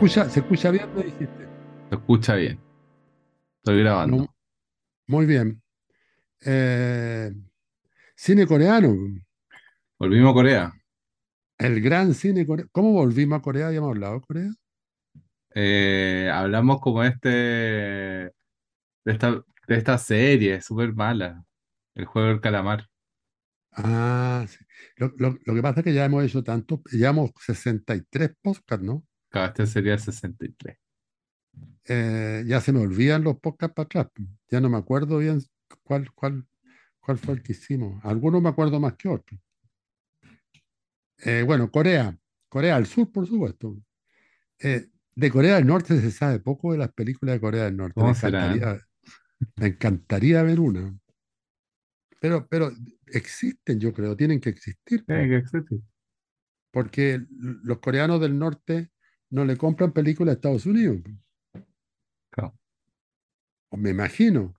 escucha, se escucha bien, me dijiste. Se escucha bien. Estoy grabando. No, muy bien. Eh, cine coreano, Volvimos a Corea. el gran cine coreano. ¿Cómo volvimos a Corea? ¿Habíamos hablado de Corea? Eh, hablamos como este de esta, de esta serie súper mala. El juego del calamar. Ah, sí. Lo, lo- lo que pasa es que ya hemos hecho tantos, llevamos 63 podcasts, ¿no? Cada este sería el 63. Eh, ya se me olvidan los podcasts para atrás. Ya no me acuerdo bien cuál, cuál, cuál fue el que hicimos. Algunos me acuerdo más que otros. Eh, bueno, Corea, Corea del Sur, por supuesto. Eh, de Corea del Norte se sabe poco de las películas de Corea del Norte. Me encantaría, me encantaría ver una. Pero, pero existen, yo creo, tienen que existir, Tiene po, que existir. porque los coreanos del norte no le compran películas a Estados Unidos, Claro. o me imagino.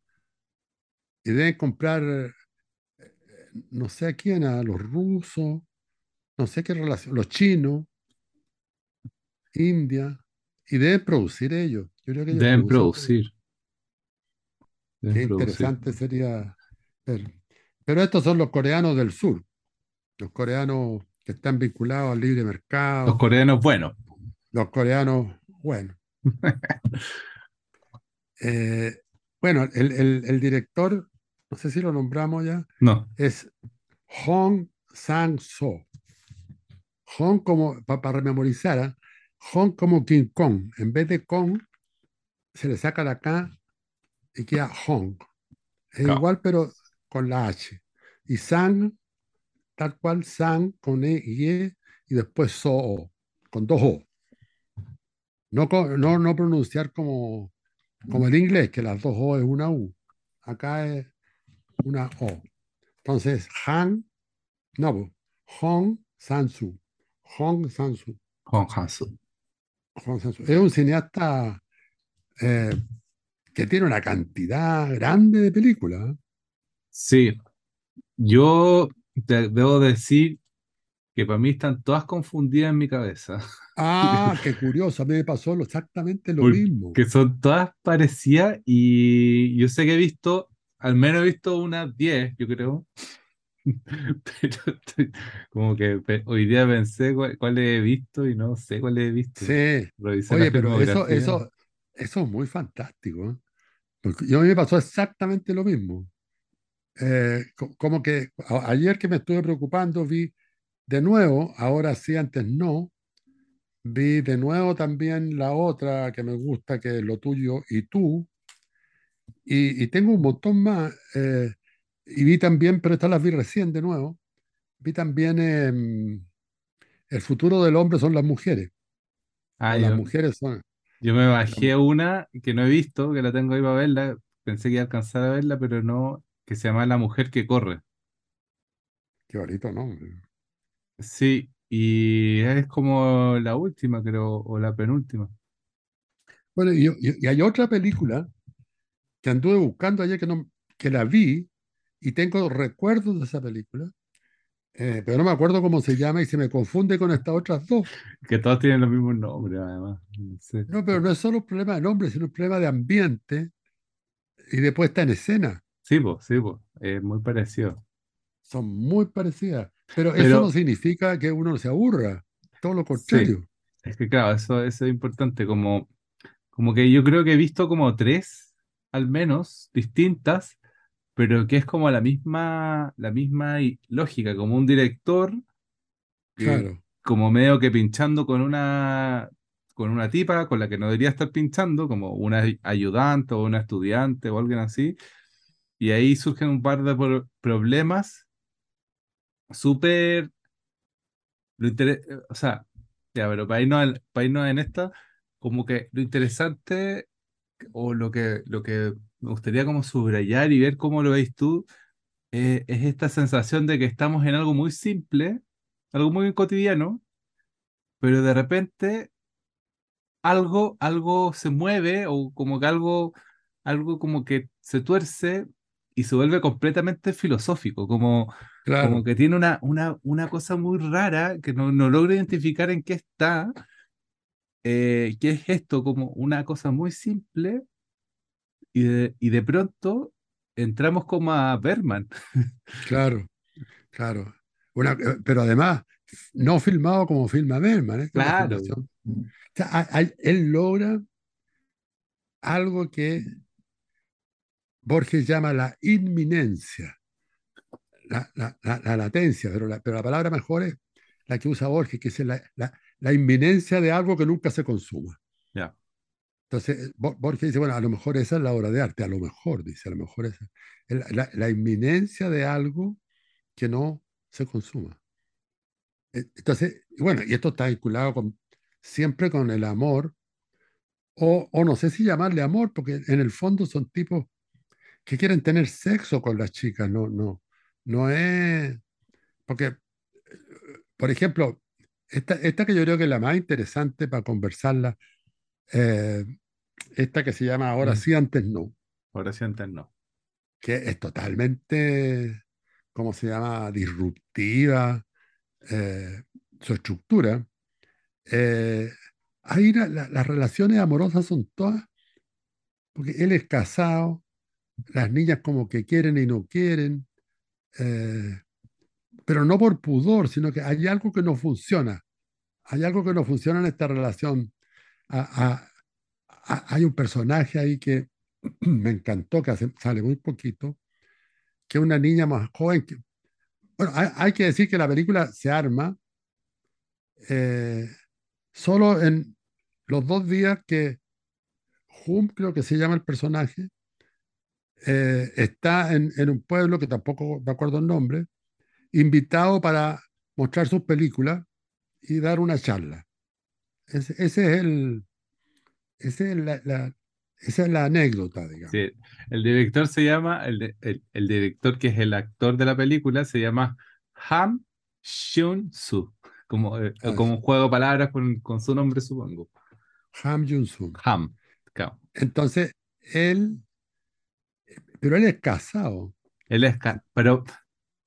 Y deben comprar, no sé a quién, a los rusos, no sé qué relación, los chinos, India, y deben producir ellos. Yo creo que ellos Deben producir. Deben Qué producir. interesante sería ver. Pero estos son los coreanos del sur, los coreanos que están vinculados al libre Los mercado, coreanos, bueno. Los coreanos, bueno. Eh, bueno, el, el- el director, no sé si lo nombramos ya, No. es Hong Sang-soo. Hong como, para rememorizar, ¿ah? Hong como King Kong. En vez de Kong, se le saca la K y queda Hong. Es igual, pero con la H. Y Sang, tal cual, Sang con E y E, y después So, con dos O. No, no, no pronunciar como, como el inglés, que las dos O es una U. Acá es una O. Entonces, Han, no, po, Hong Sansu. Hong Sansu. Juan Hansu. Hong Sansu. Es un cineasta eh, que tiene una cantidad grande de películas. ¿eh? Sí. Yo te debo decir que para mí están todas confundidas en mi cabeza. Ah, qué curioso. A mí me pasó exactamente lo mismo. Porque son todas parecidas y yo sé que he visto, al menos he visto unas 10, yo creo. Pero estoy- como que hoy día pensé cuál, cuál he visto y no sé cuál he visto. Sí. Revisé Oye, pero eso, eso, eso es muy fantástico. ¿eh? Porque yo a mí me pasó exactamente lo mismo. Eh, co- como que ayer que me estuve preocupando, vi de nuevo, ahora sí, antes no, vi de nuevo también la otra que me gusta, que es Lo tuyo y tú, y, y tengo un montón más, eh, y vi también, pero estas las vi recién de nuevo, vi también em, El futuro del hombre son las mujeres, Ah, las mujeres son... yo me bajé una que no he visto, que la tengo ahí para verla. Pensé que iba a alcanzar a verla, pero no, que se llama La mujer que corre. Qué bonito, ¿no? Sí, y es como la última, creo, o la penúltima. Bueno, y, y- hay otra película que anduve buscando ayer que, no, que la vi y tengo recuerdos de esa película, eh, pero no me acuerdo cómo se llama y se me confunde con estas otras dos. Que todos tienen los mismos nombres, además. No sé. No, pero no es solo un problema de nombre, sino un problema de ambiente y de puesta en escena. Sí, pues, sí, pues, es muy parecido. Son muy parecidas. Pero eso Pero no significa que uno se aburra, todo lo sí, contrario. es que claro, eso, eso es importante. Como, como que yo creo que he visto como tres, al menos, distintas, pero que es como la misma, la misma lógica, como un director que Claro, como medio que pinchando con una, con una tipa con la que no debería estar pinchando, como una ayudante o una estudiante o alguien así, y ahí surgen un par de pro- problemas súper Lo o sea, ya, pero para irnos, al- para irnos en esta, como que lo interesante o lo que, lo que me gustaría como subrayar y ver cómo lo veis tú, eh, es esta sensación de que estamos en algo muy simple, algo muy cotidiano, pero de repente algo, algo se mueve o como que algo, algo como que se tuerce y se vuelve completamente filosófico, como, como que tiene una, una, una cosa muy rara que no, no logro identificar en qué está eh, ¿qué es esto? Como una cosa muy simple y de, y de pronto entramos como a Berman. Claro, claro. Una, eh, pero además, no filmado como filma Berman, Claro. O sea, él logra algo que Borges llama la inminencia, la, la- la- la latencia, pero la, pero la palabra mejor es la que usa Borges, que es la, la- la inminencia de algo que nunca se consuma. Ya. Entonces, Bo- Borges dice, bueno, a lo mejor esa es la obra de arte, a lo mejor, dice, a lo mejor esa es la, la- inminencia de algo que no se consuma. Eh, Entonces, bueno, y esto está vinculado con, siempre con el amor, o, o no sé si llamarle amor, porque en el fondo son tipos que quieren tener sexo con las chicas, no, no, no es, porque, eh, por ejemplo, esta, esta que yo creo que es la más interesante para conversarla, eh, esta que se llama Ahora Mm. sí, antes no, Ahora sí antes no. que es totalmente, ¿cómo se llama?, disruptiva, eh, su estructura. Eh, ahí la- la- las relaciones amorosas son todas, porque él es casado, las niñas como que quieren y no quieren, eh, pero no por pudor, sino que hay algo que no funciona. Hay algo que no funciona en esta relación. A- a- a- hay un personaje ahí que me encantó, que hace- sale muy poquito, que una niña más joven. Que, bueno, hay, hay que decir que la película se arma eh, solo en los dos días que Hum, creo que se llama el personaje, eh, está en, en un pueblo que tampoco me acuerdo el nombre, invitado para mostrar sus películas y dar una charla. Ese, ese es el, ese es la, la- esa es la anécdota, digamos. Sí, el director se llama, el, el, el director que es el actor de la película se llama Ham Hyun-soo, como, eh, Ah, como un juego de palabras con, con su nombre, supongo. Ham Jun-sung. Ham, claro. Entonces, él, pero él es casado. Él es, ca- pero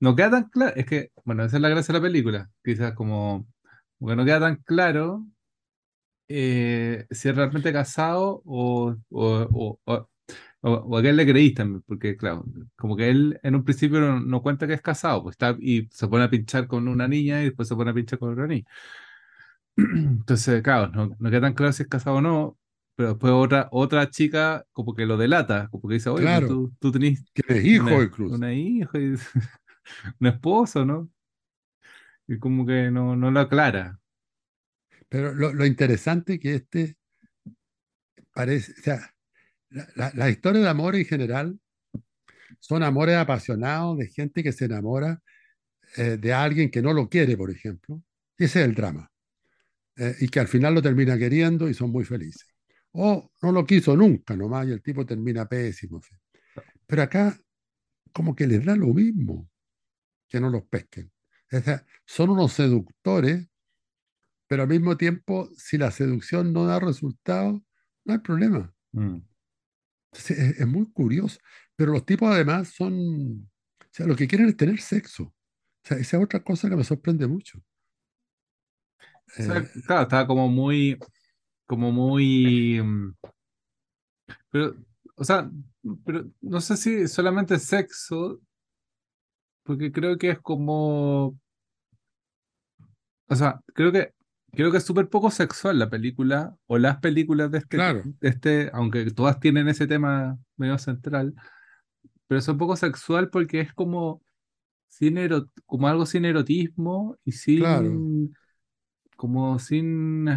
no queda tan claro, es que, bueno, esa es la gracia de la película, quizás como, como no queda tan claro eh, si es realmente casado o, o, o, o, a qué le creís también, porque claro, como que él en un principio no, no cuenta que es casado, pues está y se pone a pinchar con una niña y después se pone a pinchar con otra niña. Entonces, claro, no, no queda tan claro si es casado o no, pero después otra, otra chica como que lo delata, como que dice, oye, Claro, tú, tú tenés hijos una, incluso. una hija, y un esposo, ¿no? Y como que no, no lo aclara. Pero lo, lo interesante que este parece, o sea, la, la, la historia de amor en general son amores apasionados de gente que se enamora eh, de alguien que no lo quiere, por ejemplo. Ese es el drama. Eh, y que al final lo termina queriendo y son muy felices. O no lo quiso nunca nomás y el tipo termina pésimo. Pero acá como que les da lo mismo que no los pesquen. Son unos seductores, pero al mismo tiempo, si la seducción no da resultado, no hay problema. Mm. Entonces, es, es muy curioso. Pero los tipos además son, o sea, lo que quieren es tener sexo. O sea, esa es otra cosa que me sorprende mucho. O sea, Eh, claro, estaba como muy, como muy, mm, pero, o sea, pero no sé si solamente sexo, porque creo que es como, o sea, creo que, creo que es súper poco sexual la película, o las películas de este, claro, de este, aunque todas tienen ese tema medio central, pero es un poco sexual porque es como, sin como algo sin erotismo y claro. sin, como sin...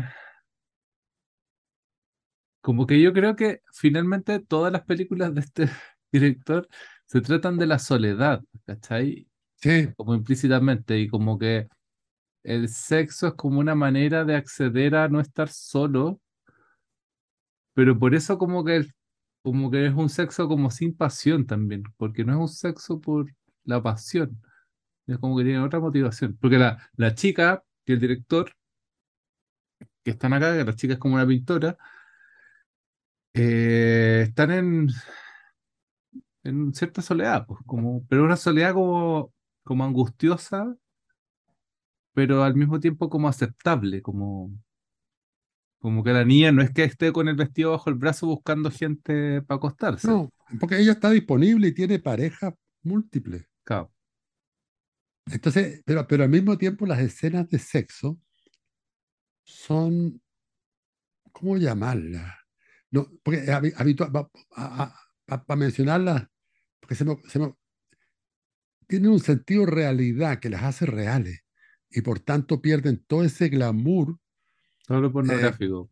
Como que yo creo que finalmente todas las películas de este director se tratan de la soledad, ¿cachai? Sí, Como implícitamente, y como que el sexo es como una manera de acceder a no estar solo, pero por eso como que, como que es un sexo como sin pasión también, porque no es un sexo por la pasión, es como que tiene otra motivación, porque la, la chica y el director que están acá, que la chica es como una pintora, eh, están en, en cierta soledad, pues, como, pero una soledad como, como angustiosa, pero al mismo tiempo como aceptable, como, Como que la niña no es que esté con el vestido bajo el brazo buscando gente para acostarse. No, porque ella está disponible y tiene pareja múltiples. Claro. Entonces, pero, pero al mismo tiempo las escenas de sexo son, ¿cómo llamarlas? No, porque habitual, para mencionarlas, porque se me, se me, tienen un sentido realidad que las hace reales y por tanto pierden todo ese glamour Todo lo pornográfico.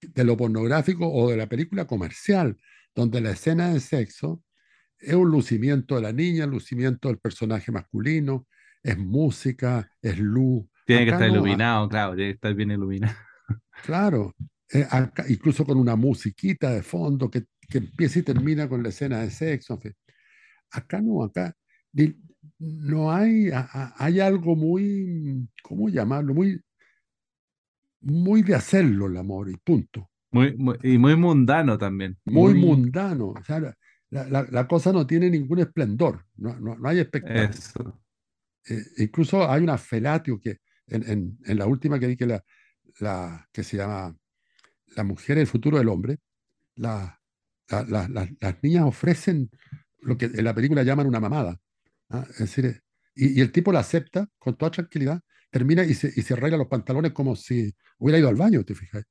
de lo pornográfico o de la película comercial, donde la escena de sexo es un lucimiento de la niña, lucimiento del personaje masculino, es música, es luz. tiene que Acá estar no, iluminado, claro, tiene que estar bien iluminado. claro, eh, acá- incluso con una musiquita de fondo que, que empieza y termina con la escena de sexo. en fin. Acá no, acá di- no hay, hay algo muy, ¿cómo llamarlo? Muy, muy de hacerlo el amor y punto. Muy, muy- y muy mundano también. Muy Muy mundano. O sea, la, la- la cosa no tiene ningún esplendor, no, no, no hay espectáculo. Eh, incluso hay una felatio que en, en- en la última que vi que, la, la, que se llama La mujer, el futuro del hombre, la- la- la- la- las niñas ofrecen lo que en la película llaman una mamada. ¿ah? Es decir, y, y el tipo la acepta con toda tranquilidad, termina y se, y se arregla los pantalones como si hubiera ido al baño, ¿te fijas?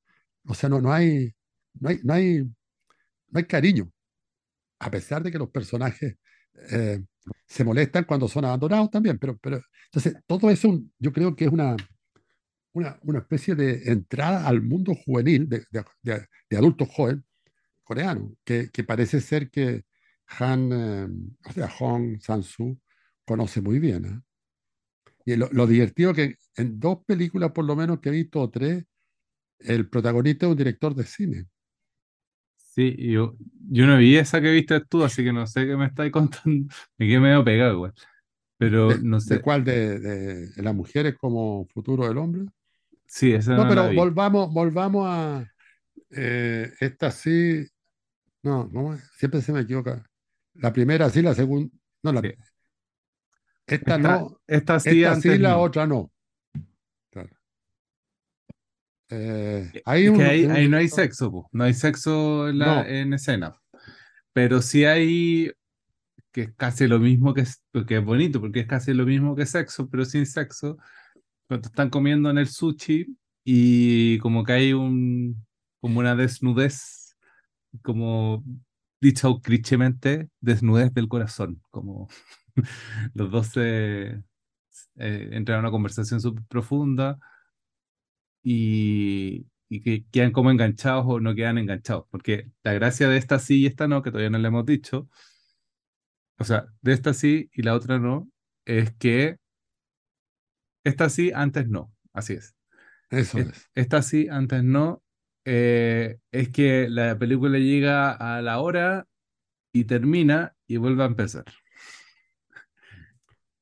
O sea, no, no hay, no hay, no hay, no hay cariño, a pesar de que los personajes eh, se molestan cuando son abandonados también, pero, pero entonces todo eso yo creo que es una, una, una especie de entrada al mundo juvenil, de, de, de, de adultos jóvenes coreanos, que, que, parece ser que Han, eh, o sea, Hong Sang-soo conoce muy bien. ¿eh? Y lo, lo, divertido que en dos películas, por lo menos que he visto, o tres, el protagonista es un director de cine. Sí, yo, yo no vi esa que viste tú, así que no sé qué me estáis contando. Me quedé medio pegado igual. Pero ¿De, no sé. ¿De cuál? ¿De, de, de las mujeres como futuro del hombre? Sí, esa no, no pero la vi. volvamos, volvamos a eh, esta sí. No, no, siempre se me equivoca. La primera sí, la segunda. No, la, Sí. esta, Esta, no. esta sí, esta sí, la no. otra no. Claro. Eh, Es hay que un, ahí, un ahí no hay sexo, po. No hay sexo en, la, en escena. Pero sí hay que es casi lo mismo que que es bonito, porque es casi lo mismo que sexo, pero sin sexo. Cuando están comiendo en el sushi y como que hay un, como una desnudez, como dicho clichémente, desnudez del corazón, como los dos se eh, entran a una conversación súper profunda y, y que quedan como enganchados o no quedan enganchados, porque la gracia de esta sí y esta no, que todavía no le hemos dicho, o sea, de esta sí y la otra no, es que esta sí, antes no, así es. Eso Es- es. Esta sí, antes no. eh, es que la película llega a la hora y termina y vuelve a empezar.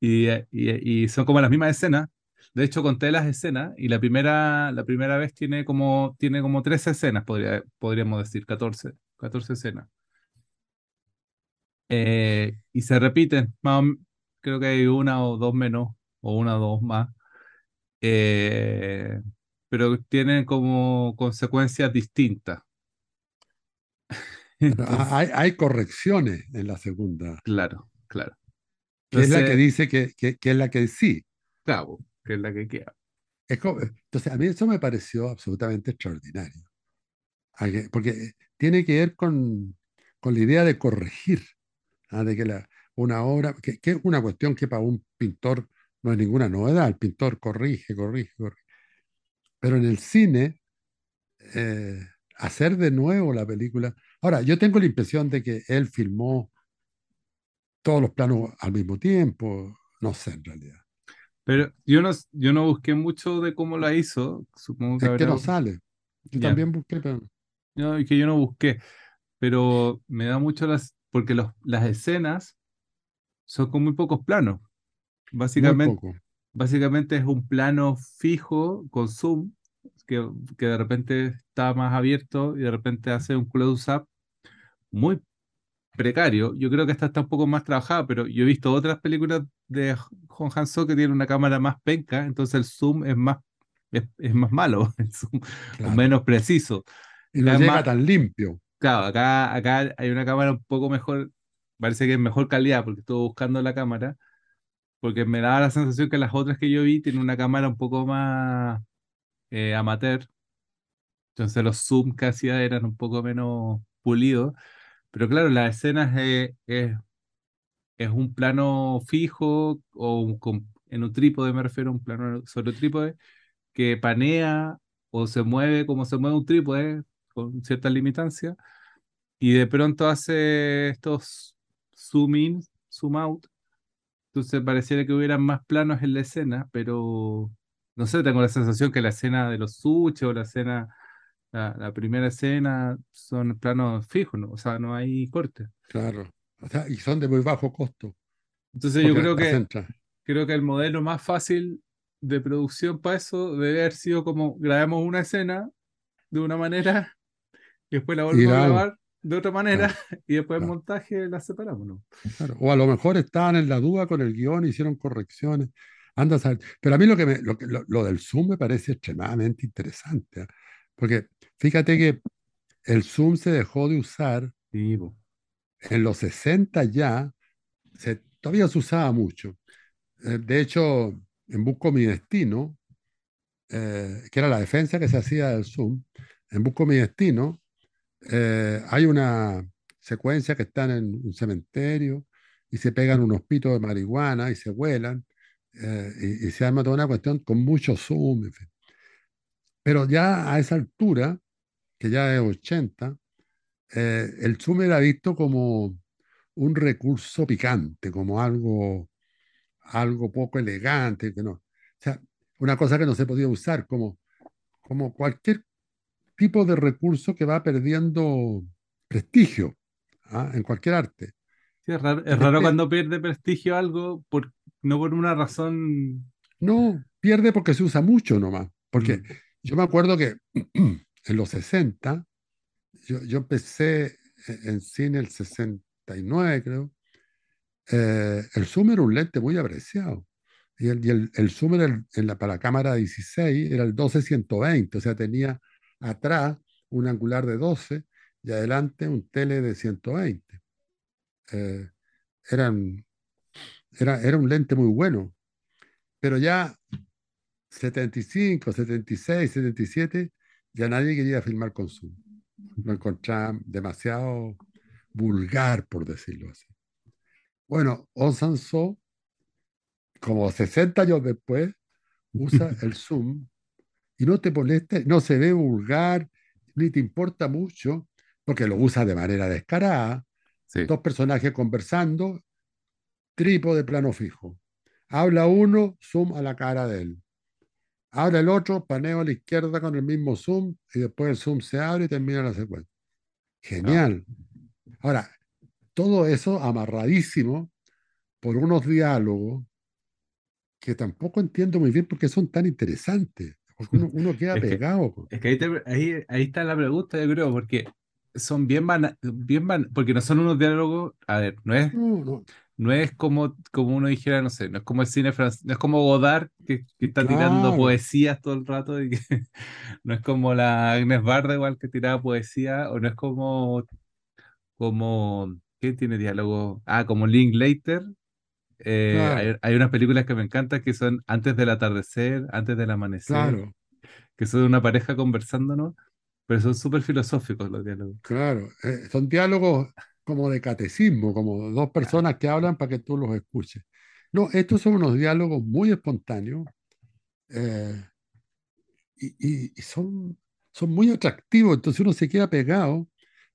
Y, y- y son como las mismas escenas. De hecho, conté las escenas y la primera, la primera vez tiene como, tiene como 13 escenas, podría, podríamos decir, 14, 14 escenas. Eh, y se repiten, más creo que hay una o dos menos, o una o dos más. Eh, pero tienen como consecuencias distintas. Entonces, hay, hay correcciones en la segunda, claro, claro. que es la que Entonces, dice que, que, que es la que sí. claro, que es la que queda. Es como- entonces, a mí eso me pareció absolutamente extraordinario. Porque tiene que ver con, con la idea de corregir, ¿ah? de que la, una obra, que, que es una cuestión que para un pintor no es ninguna novedad, el pintor corrige, corrige, corrige. Pero en el cine, eh, hacer de nuevo la película. Ahora, yo tengo la impresión de que él filmó todos los planos al mismo tiempo, no sé en realidad. Pero yo no, yo no busqué mucho de cómo la hizo. Supongo que Es que no sale. Yo también busqué, pero No, y que yo no busqué. Pero me da mucho las. Porque los, las escenas son con muy pocos planos. Básicamente, básicamente es un plano fijo con zoom, que, que de repente está más abierto y de repente hace un close-up muy precario. Yo creo que esta está un poco más trabajada, pero yo he visto otras películas de Hong Han-soo que tienen una cámara más penca, entonces el zoom es más es, es más malo o claro. menos preciso. Y no llega tan limpio, claro, acá, acá hay una cámara un poco mejor, parece que es mejor calidad porque estuve buscando la cámara, porque me daba la sensación que las otras que yo vi tienen una cámara un poco más eh, amateur, entonces los zoom que hacía eran un poco menos pulidos, pero claro, las escenas eh, es, es un plano fijo o un com- en un trípode me refiero a un plano sobre trípode que panea o se mueve como se mueve un trípode con cierta limitancia y de pronto hace estos zoom in, zoom out, entonces pareciera que hubieran más planos en la escena, pero no sé, tengo la sensación que la escena de los suches o la escena, la, la primera escena son planos fijos, ¿no? O sea, no hay corte. claro. O sea, y son de muy bajo costo, Entonces yo creo que creo que el modelo más fácil de producción para eso debe haber sido como grabamos una escena de una manera y después la volvemos a grabar de otra manera claro, y después claro, montaje la separamos, ¿no? claro. O a lo mejor estaban en la duda con el guion, hicieron correcciones. Anda a saber. Pero a mí lo que me, lo, lo, lo del Zoom me parece extremadamente interesante, ¿ah? Porque fíjate que el Zoom se dejó de usar Sí, en los 60 ya, se, todavía se usaba mucho. Eh, de hecho, en Busco mi destino, eh, que era la defensa que se hacía del Zoom, en Busco mi destino, eh, hay una secuencia que están en un cementerio y se pegan unos pitos de marihuana y se vuelan eh, y, y se arma toda una cuestión con mucho zoom, en fin. Pero ya a esa altura, que ya es 80, eh, el zoom era visto como un recurso picante, como algo, algo poco elegante, que no. O sea, una cosa que no se podía usar, como, como cualquier tipo de recurso que va perdiendo prestigio ¿ah? en cualquier arte. Sí, es raro, es raro cuando pierde prestigio algo por, no por una razón. no pierde porque se usa mucho nomás. Porque mm, yo me acuerdo que en los 60, yo, yo empecé en en cine el 69, creo, eh, el zoom era un lente muy apreciado. Y el, y el, el zoom el- en la, para cámara 16 era el 12-120, o sea, tenía atrás un angular de 12 y adelante un tele de 120. Eh, eran, era, era un lente muy bueno, pero ya 75, 76, 77, ya nadie quería filmar con zoom. Lo encontraban demasiado vulgar, por decirlo así. Bueno, On Sanso, como 60 años después, usa el zoom y no te molesta, no se ve vulgar, ni te importa mucho, porque lo usa de manera descarada. Sí, Dos personajes conversando, trípode plano fijo. Habla uno, zoom a la cara de él. Habla el otro, paneo a la izquierda con el mismo zoom y después el zoom se abre y termina la secuencia. Genial. Ahora, todo eso amarradísimo por unos diálogos que tampoco entiendo muy bien por qué son tan interesantes. Porque uno, uno queda Es que, pegado. con- es que ahí, te- ahí, ahí está la pregunta, yo creo, porque son bien van, bien van, porque no son unos diálogos, a ver, no es, No, no, no es como, como uno dijera, no sé, no es como el cine francés, no es como Godard que, que está tirando poesías todo el rato y que no es como la Agnes Barda igual que tiraba poesía, o no es como, como, ¿qué tiene diálogo? Ah, como Linklater. Eh, hay, claro, hay unas películas que me encantan que son Antes del atardecer, Antes del amanecer, claro, que son una pareja conversando, ¿no? Pero son súper filosóficos los diálogos. claro. Eh, son diálogos como de catecismo, como dos Claro. personas que hablan para que tú los escuches. No, estos son unos diálogos muy espontáneos eh, y, y- y son, son muy atractivos, entonces uno se queda pegado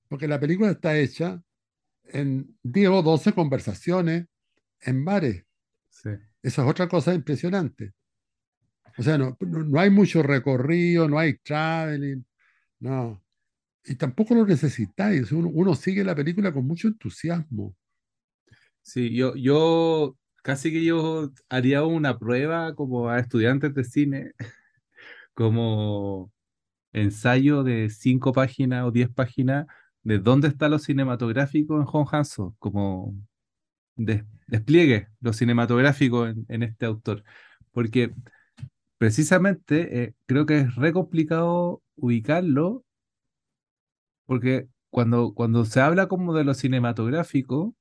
porque la película está hecha en 10 o 12 conversaciones en bares. Sí. Esa es otra cosa impresionante. O sea, no, no, no hay mucho recorrido, no hay traveling, no. Y tampoco lo necesitáis. Uno, uno sigue la película con mucho entusiasmo. Sí, yo, yo casi que yo haría una prueba como a estudiantes de cine, como ensayo de cinco páginas o diez páginas de dónde está lo cinematográfico en Jon Hanso, como des- despliegue lo cinematográfico en, en este autor. Porque precisamente eh, creo que es re complicado ubicarlo porque cuando, cuando se habla como de lo cinematográfico,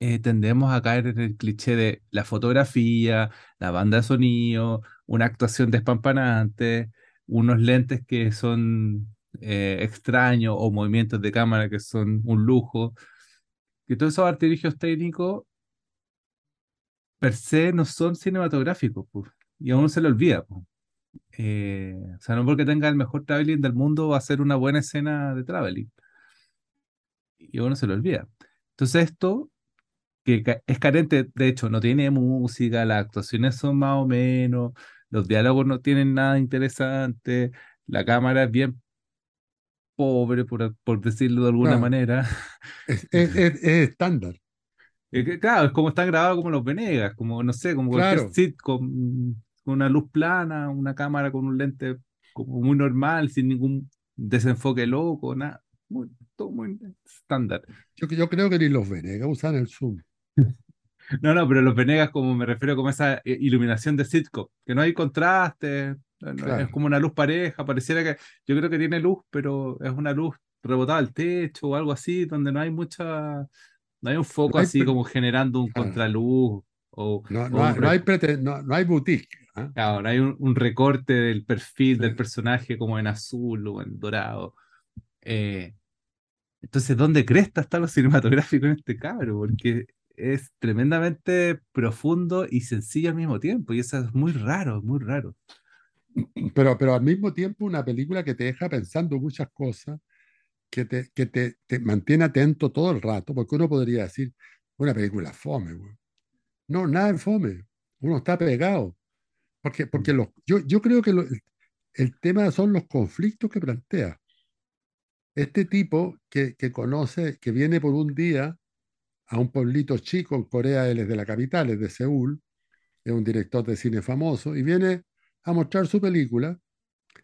eh, tendemos a caer en el cliché de la fotografía, la banda de sonido, una actuación despampanante, unos lentes que son eh, extraños o movimientos de cámara que son un lujo. Que todos esos artilugios técnicos per se no son cinematográficos, pues, y a uno se le olvida. pues. Eh, o sea, no porque tenga el mejor traveling del mundo va a ser una buena escena de traveling. Y a uno se le olvida. Entonces esto, que es carente, de hecho, no tiene música, las actuaciones son más o menos, los diálogos no tienen nada interesante, la cámara es bien pobre, por, por decirlo de alguna Claro, manera. es, es- es- es estándar. Claro, es como están grabados como los Venegas, como no sé, como cualquier Claro, sitcom, con una luz plana, una cámara con un lente como muy normal, sin ningún desenfoque loco, nada, muy, todo muy estándar. yo, yo creo que ni los Venegas usan el zoom. No, no, pero los Venegas como me refiero como esa eh, iluminación de sitcom, que no hay contraste, no- es Claro, como una luz pareja, pareciera que yo creo que tiene luz, pero es una luz rebotada al techo o algo así, donde no hay mucha, no hay un no foco hay, así como generando un claro, contraluz o, no, hay, no hay, no, hay boutique. Claro, no hay un, un recorte del perfil Sí. del personaje como en azul o en dorado. Eh, entonces, ¿dónde cresta está lo cinematográfico en este cabro? Porque es tremendamente profundo y sencillo al mismo tiempo. Y eso es muy raro, muy raro. Pero, pero al mismo tiempo una película que te deja pensando muchas cosas, que te, que te, te mantiene atento todo el rato, porque uno podría decir, una película fome, güey. No, nada es fome. Uno está pegado. Porque, porque los, yo, yo creo que lo- el, el tema son los conflictos que plantea. Este tipo que, que conoce, que viene por un día a un pueblito chico en Corea, él es de la capital, es de Seúl, es un director de cine famoso, y viene a mostrar su película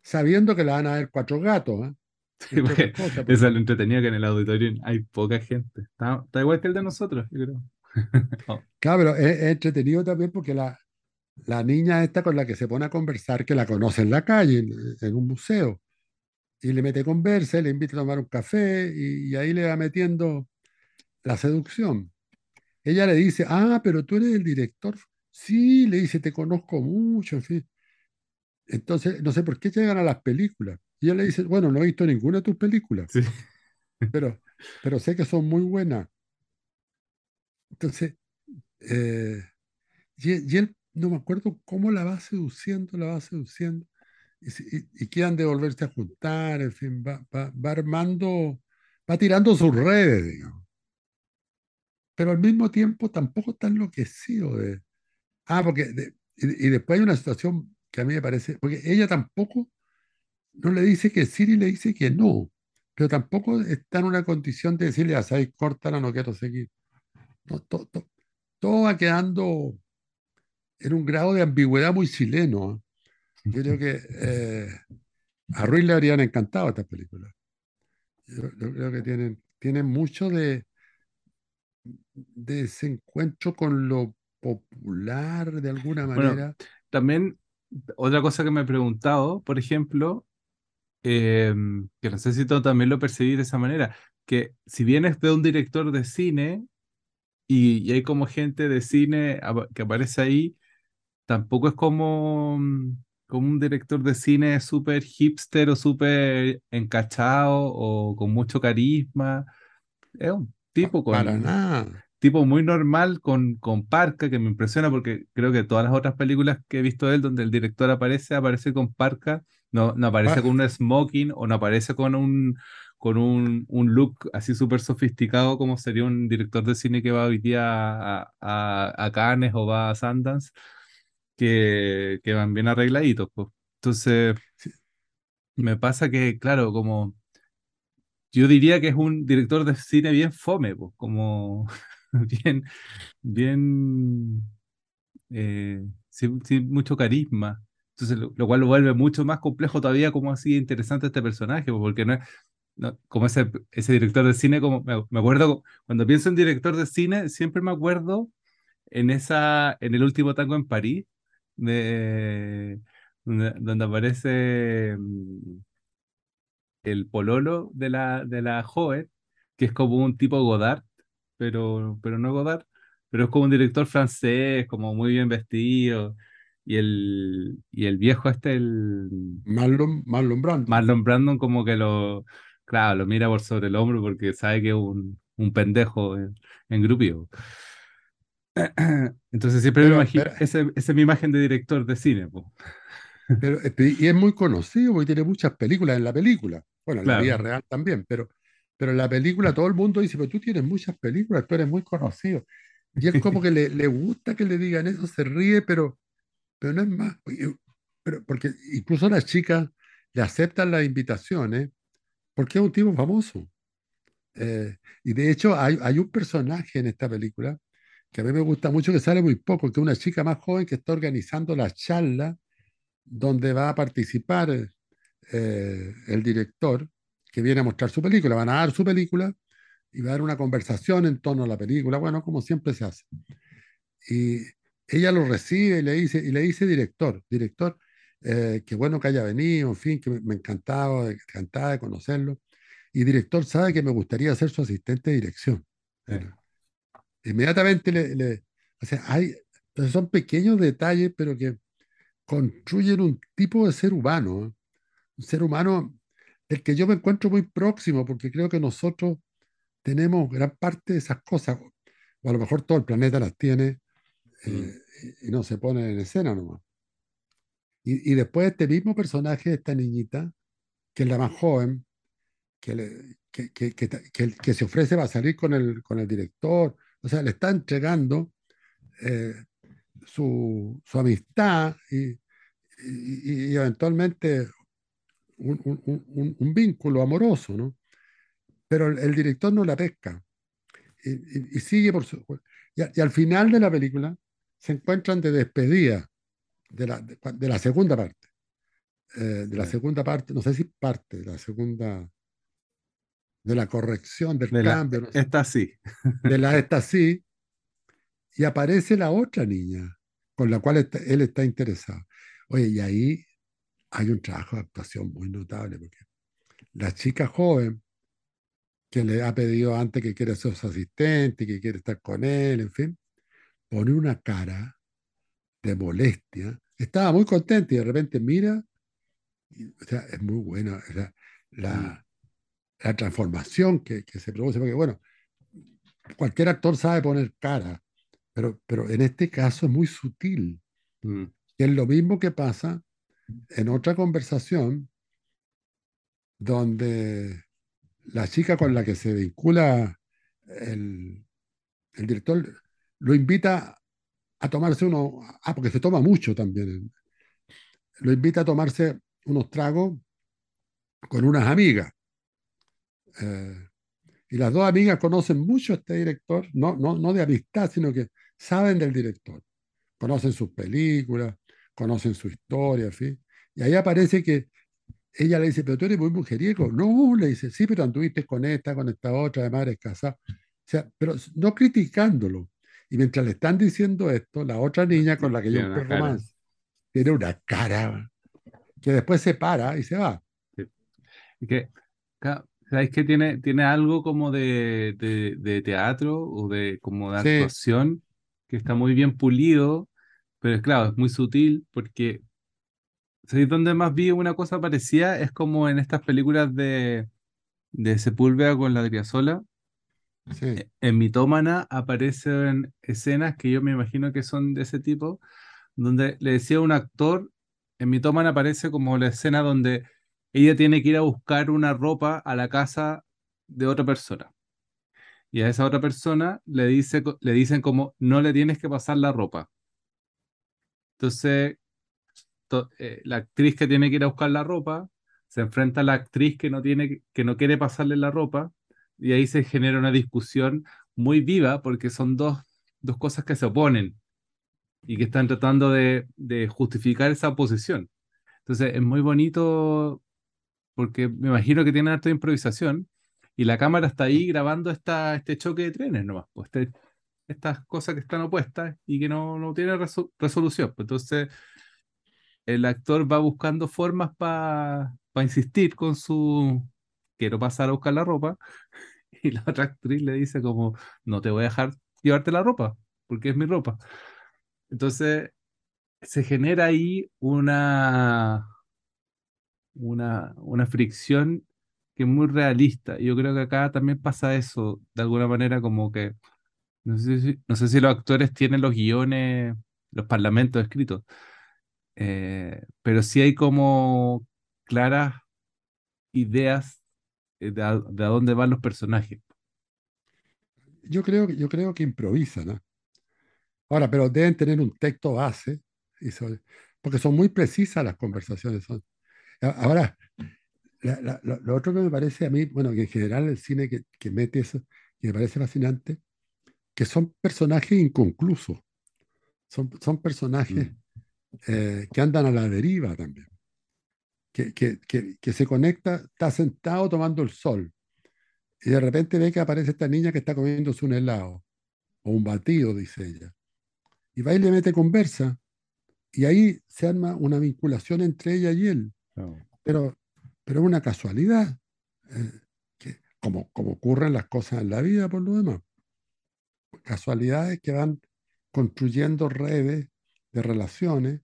sabiendo que la van a ver cuatro gatos, ¿eh? Sí, porque cosas. eso es lo entretenido que en el auditorio hay poca gente. Está, está igual que el de nosotros, yo creo. No, claro, pero es, es entretenido también porque la, la niña esta con la que se pone a conversar, que la conoce en la calle, en, en un museo, y le mete conversa, le invita a tomar un café, y, y ahí le va metiendo la seducción. Ella le dice, ah, pero tú eres el director. Sí, le dice, te conozco mucho, en fin. Entonces, no sé por qué llegan a las películas. Y ella le dice, bueno, no he visto ninguna de tus películas, sí. pero, pero sé que son muy buenas. Entonces, eh, y, y él, no me acuerdo cómo la va seduciendo, la va seduciendo, y, y, y quedan de volverse a juntar, en fin, va, va, va armando, va tirando sus redes, digamos. Pero al mismo tiempo tampoco está enloquecido de... Ah, porque... de- y, y después hay una situación que a mí me parece, porque ella tampoco no le dice que sí y le dice que no, pero tampoco está en una condición de decirle, a sabes, córtala, no quiero seguir. No, to- to- todo va quedando en un grado de ambigüedad muy chileno. ¿eh? Yo creo que eh, a Ruiz le habrían encantado estas películas. Yo, yo creo que tienen, tienen mucho de, de ese encuentro con lo popular de alguna Bueno, manera. también otra cosa que me he preguntado, por ejemplo, eh, que no sé si tú también lo percibís de esa manera, que si bien es de un director de cine y, y hay como gente de cine que aparece ahí, tampoco es como, mm, como un director de cine súper hipster o súper encachado o con mucho carisma. Es un tipo para con nada. Tipo muy normal con, con Parca, que me impresiona porque creo que todas las otras películas que he visto de él donde el director aparece, aparece con Parca, no, no aparece Pa- con un smoking o no aparece con un, con un, un look así súper sofisticado como sería un director de cine que va hoy día a, a, a Cannes o va a Sundance, que, que van bien arregladitos, pues. Entonces, me pasa que, claro, como yo diría que es un director de cine bien fome, pues, como bien, bien, eh, sin, sin mucho carisma. Entonces, lo, cual lo vuelve mucho más complejo todavía como así interesante este personaje, pues, porque no es, no- como ese, ese director de cine, como me, me acuerdo, cuando pienso en director de cine, siempre me acuerdo en esa, en el último tango en París, de, donde, aparece mm, el pololo de la, de la que es como un tipo Godard, pero, pero no Godard, pero es como un director francés, como muy bien vestido. Y el, y el viejo este, el Marlon, Marlon Brando. Marlon Brandon, como que lo, claro, lo mira por sobre el hombro porque sabe que es un, un pendejo en, en grupio. Entonces siempre me Pero, imagino, pero, esa es mi imagen de director de cine, po. pero, este, y es muy conocido porque tiene muchas películas en la película. Bueno, en la vida Claro. real también, pero, pero en la película todo el mundo dice, pero tú tienes muchas películas, tú eres muy conocido. Y es como que le, le gusta que le digan eso, se ríe, pero, pero no es más. Pero, porque incluso las chicas le aceptan las invitaciones porque es un tipo famoso. Eh, y de hecho hay, hay un personaje en esta película que a mí me gusta mucho, que sale muy poco, que es una chica más joven que está organizando la charla donde va a participar eh, el director que viene a mostrar su película. Van a dar su película y va a dar una conversación en torno a la película, bueno, como siempre se hace. Y ella lo recibe y le dice, y le dice director, director, eh, qué bueno que haya venido, en fin, que me, me encantaba, encantaba de conocerlo. Y director sabe que me gustaría ser su asistente de dirección. Inmediatamente le, le- o sea, hay, son pequeños detalles, pero que construyen un tipo de ser humano, ¿eh? Un ser humano del que yo me encuentro muy próximo, porque creo que nosotros tenemos gran parte de esas cosas, o a lo mejor todo el planeta las tiene mm, eh, y y no se pone en escena nomás. Y, y después este mismo personaje, esta niñita, que es la más joven, que, le- que, que, que, que- que se ofrece para salir con el, con el director, o sea, le está entregando eh, su, su amistad y, y- y eventualmente un, un- un- vínculo amoroso, ¿no? Pero el, el director no la pesca y, y- y sigue por su... Y, a- y al final de la película se encuentran de despedida de la, de, de la segunda parte, eh, de la segunda parte, no sé si parte, de la segunda, de la corrección, del De la, cambio, no sé, esta sí. de la esta sí, y aparece la otra niña con la cual está- él está interesado. Oye, y ahí hay un trabajo de actuación muy notable, porque la chica joven que le ha pedido antes que quiere ser su asistente, que quiere estar con él, en fin, pone una cara de molestia. Estaba muy contenta y de repente mira, y, o sea, es muy buena la, Mm, la, la transformación que, que se produce, porque bueno, cualquier actor sabe poner cara, pero, pero en este caso es muy sutil. mm, Y es lo mismo que pasa en otra conversación donde la chica con la que se vincula el, director lo invita a tomarse uno, ah, porque se toma mucho también, lo invita a tomarse unos tragos con unas amigas. Eh, y las dos amigas conocen mucho a este director, no, no, no de amistad, sino que saben del director. Conocen sus películas, conocen su historia, fin. Y ahí aparece que ella le dice, pero tú eres muy mujeriego. No, le dice, sí, pero anduviste con esta, con esta otra, además eres casado. O sea, pero no criticándolo. Y mientras le están diciendo esto, la otra niña con la que yo cara. romance tiene una cara que después se para y se va. sí. Y que, ¿sabes qué? Tiene, tiene algo como de, de, de teatro o de como de Sí, actuación que está muy bien pulido, pero es claro, es muy sutil porque ¿sabes dónde más vi una cosa parecida? Es como en estas películas de, de Sepúlveda con la Driasola. sí, En Mitómana aparecen escenas que yo me imagino que son de ese tipo, donde le decía a un actor, en Mitómana aparece como la escena donde ella tiene que ir a buscar una ropa a la casa de otra persona. Y a esa otra persona le dice, le dicen como, no le tienes que pasar la ropa. Entonces, to- eh, la actriz que tiene que ir a buscar la ropa se enfrenta a la actriz que no tiene, que no quiere pasarle la ropa, y ahí se genera una discusión muy viva porque son dos, dos cosas que se oponen y que están tratando de, de justificar esa posición. Entonces, es muy bonito porque me imagino que tienen harta improvisación y la cámara está ahí grabando esta, este choque de trenes nomás. Pues este, estas cosas que están opuestas y que no, no tienen resol- resolución. Pues Entonces, el actor va buscando formas para insistir con su quiero pasar a buscar la ropa y la otra actriz le dice como no te voy a dejar llevarte la ropa porque es mi ropa. Entonces se genera ahí una, una, una fricción que es muy realista. Yo creo que acá también pasa eso, de alguna manera como que, no sé si, no sé si los actores tienen los guiones, los parlamentos escritos, eh, pero sí hay como claras ideas eh, de a, de a dónde van los personajes. Yo creo, que- yo creo que improvisan, ¿no? Ahora, pero deben tener un texto base, porque son muy precisas las conversaciones. Son. Ahora, lo, otro que me parece a mí, bueno, que en general el cine que, que mete eso, y me parece fascinante, que son personajes inconclusos, son, son personajes Mm. eh, que andan a la deriva también, que, que, que, que se conecta, está sentado tomando el sol, y de repente ve que aparece esta niña que está comiéndose un helado, o un batido, dice ella, y va y le mete conversa, y ahí se arma una vinculación entre ella y él, pero, pero es una casualidad, eh, que, como, como ocurren las cosas en la vida por lo demás, casualidades que van construyendo redes de relaciones,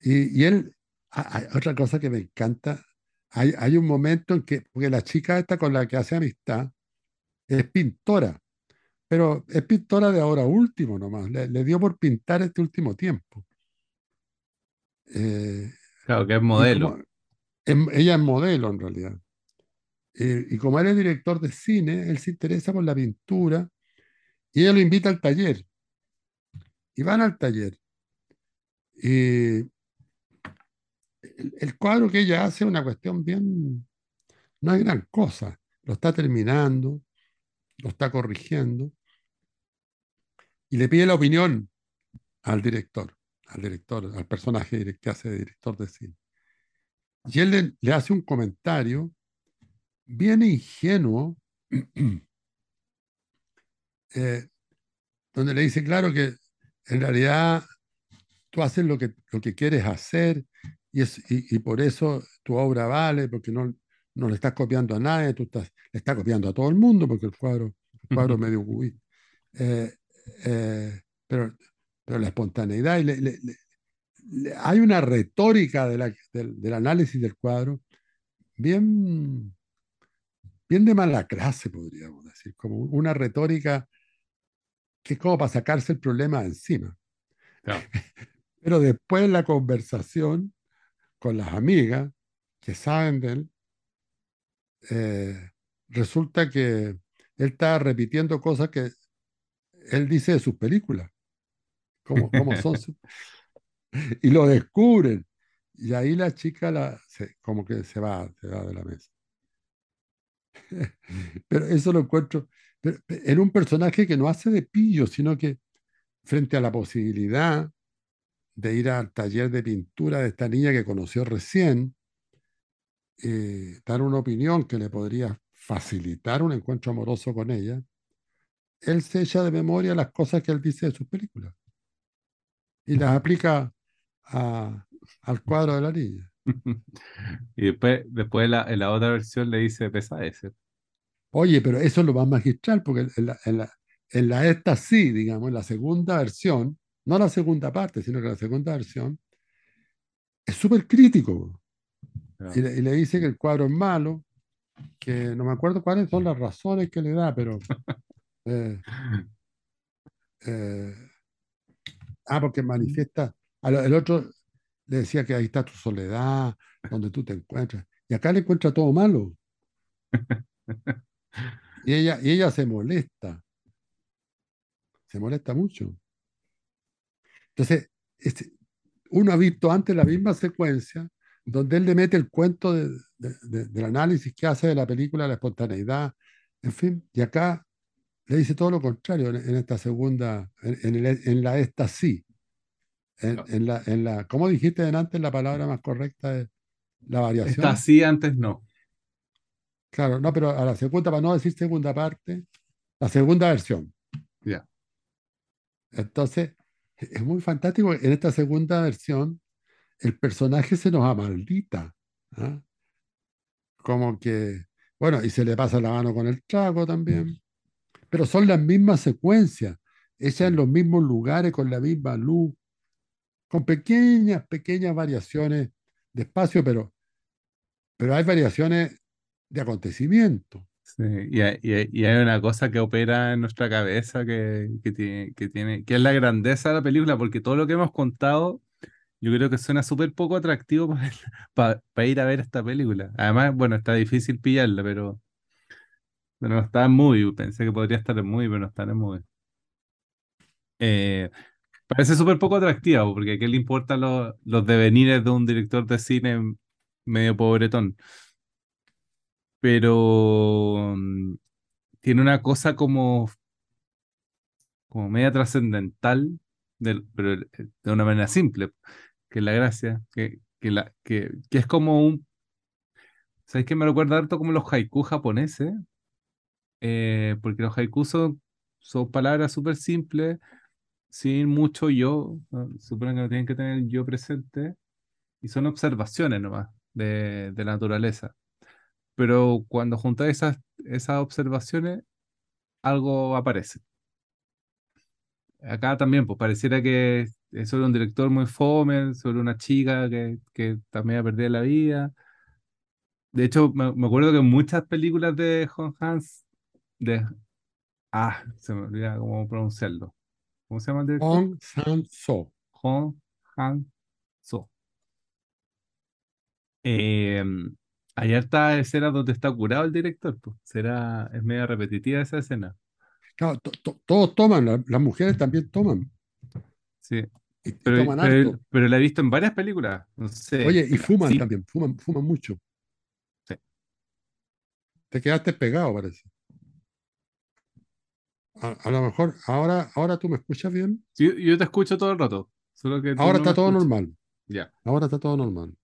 y, y él, otra cosa que me encanta, hay, hay un momento en que, porque la chica esta con la que hace amistad es pintora, pero es pintora de ahora último nomás, le, le dio por pintar este último tiempo. Eh, Claro, que es como modelo. ella es modelo en realidad. Eh, y como él es director de cine, él se interesa por la pintura y ella lo invita al taller. Y van al taller. Y el, cuadro que ella hace es una cuestión bien, no es gran cosa. Lo está terminando, lo está corrigiendo y le pide la opinión al director, al director, al personaje que hace de director de cine. Y él le, le hace un comentario bien ingenuo, eh, donde le dice, claro que en realidad tú haces lo que, lo que quieres hacer y, es, y, y por eso tu obra vale, porque no, no le estás copiando a nadie, tú estás, le estás copiando a todo el mundo, porque el cuadro, el cuadro es medio cubista. Eh, eh, pero, pero la espontaneidad, y le- le- le- hay una retórica de la- del, del análisis del cuadro bien, bien de mala clase, podríamos decir, como una retórica que es como para sacarse el problema de encima. Pero después en la conversación con las amigas que saben de él, eh, resulta que él está repitiendo cosas que él dice de sus películas, como, como son sus- y lo descubren. Y ahí la chica la, se- como que se va, se va de la mesa. Pero eso lo encuentro pero, en un personaje que no hace de pillo, sino que frente a la posibilidad de ir al taller de pintura de esta niña que conoció recién, eh, dar una opinión que le podría facilitar un encuentro amoroso con ella, él se echa de memoria las cosas que él dice de sus películas y las aplica a- al cuadro de la niña. Y después, después la, en la otra versión le dice pesadez. Oye, pero eso es lo más magistral, porque en la, en la, en la esta sí, digamos, en la segunda versión, no la segunda parte, sino que la segunda versión, es súper crítico. Y le, y le dice que el cuadro es malo, que no me acuerdo cuáles son las razones que le da, pero... eh, eh, ah, porque manifiesta... el otro le decía que ahí está tu soledad, donde tú te encuentras. Y acá le encuentra todo malo. Y ella, y ella se molesta, se molesta mucho. Entonces, este, uno ha visto antes la misma secuencia donde él le mete el cuento de- de- de- del análisis que hace de la película, la espontaneidad, en fin, y acá le dice todo lo contrario en, en esta segunda, en, en el- en la esta sí. En, la, en la, ¿cómo dijiste antes la palabra más correcta es la variación? así, antes no. Claro, no, pero a la segunda, para no decir segunda parte, la segunda versión. Ya. Entonces, e- es muy fantástico. En esta segunda versión, el personaje se nos amaldita. ¿ah? Como que, bueno, y se le pasa la mano con el trago también. Pero son las mismas secuencias, hechas en los mismos lugares, con la misma luz, con pequeñas, pequeñas variaciones de espacio, pero, pero hay variaciones de acontecimiento. Y hay, y hay- una cosa que opera en nuestra cabeza que, que tiene, que tiene, que es la grandeza de la película, porque todo lo que hemos contado, yo creo que suena súper poco atractivo para, para ir a ver esta película. Además, bueno, está difícil pillarla, pero, pero no está en movie. Pensé que podría estar en movie, pero no está en movie. Eh, parece súper poco atractiva, porque a qué le importan los, los devenires de un director de cine medio pobretón. Pero mm, tiene una cosa como como media trascendental, pero eh, de una manera simple, que es la gracia, que, que, la, que, que es como un... ¿Sabes qué? Me recuerda harto como los haikus japoneses, eh, porque los haikus son, son palabras súper simples, sin mucho yo, suponen que no tienen que tener yo presente, y son observaciones nomás de, de la naturaleza. Pero cuando juntas esas, esas observaciones, algo aparece. Acá también, pues pareciera que es sobre un director muy fome, sobre una chica que, que también ha perdido la vida. De hecho, me, me acuerdo que muchas películas de Jon Hans, de... Ah, se me olvida cómo pronunciarlo. ¿Cómo se llama el director? Hong San-so. Jon Han So. Eh, hay hartas escenas donde está curado el director, pues. Será, es media repetitiva esa escena. Claro, to- to- todos toman, la- las mujeres también toman, Sí. y, y Pero, toman pero, harto. pero la he visto en varias películas. No sé. Oye, y fuman Sí, también, fuman, fuman mucho. sí. Te quedaste pegado, parece. A, a lo mejor ahora, ahora tú me escuchas bien. Sí, yo te escucho todo el rato, solo que tú Ahora no está todo escuchas. normal. Ya. Ahora está todo normal.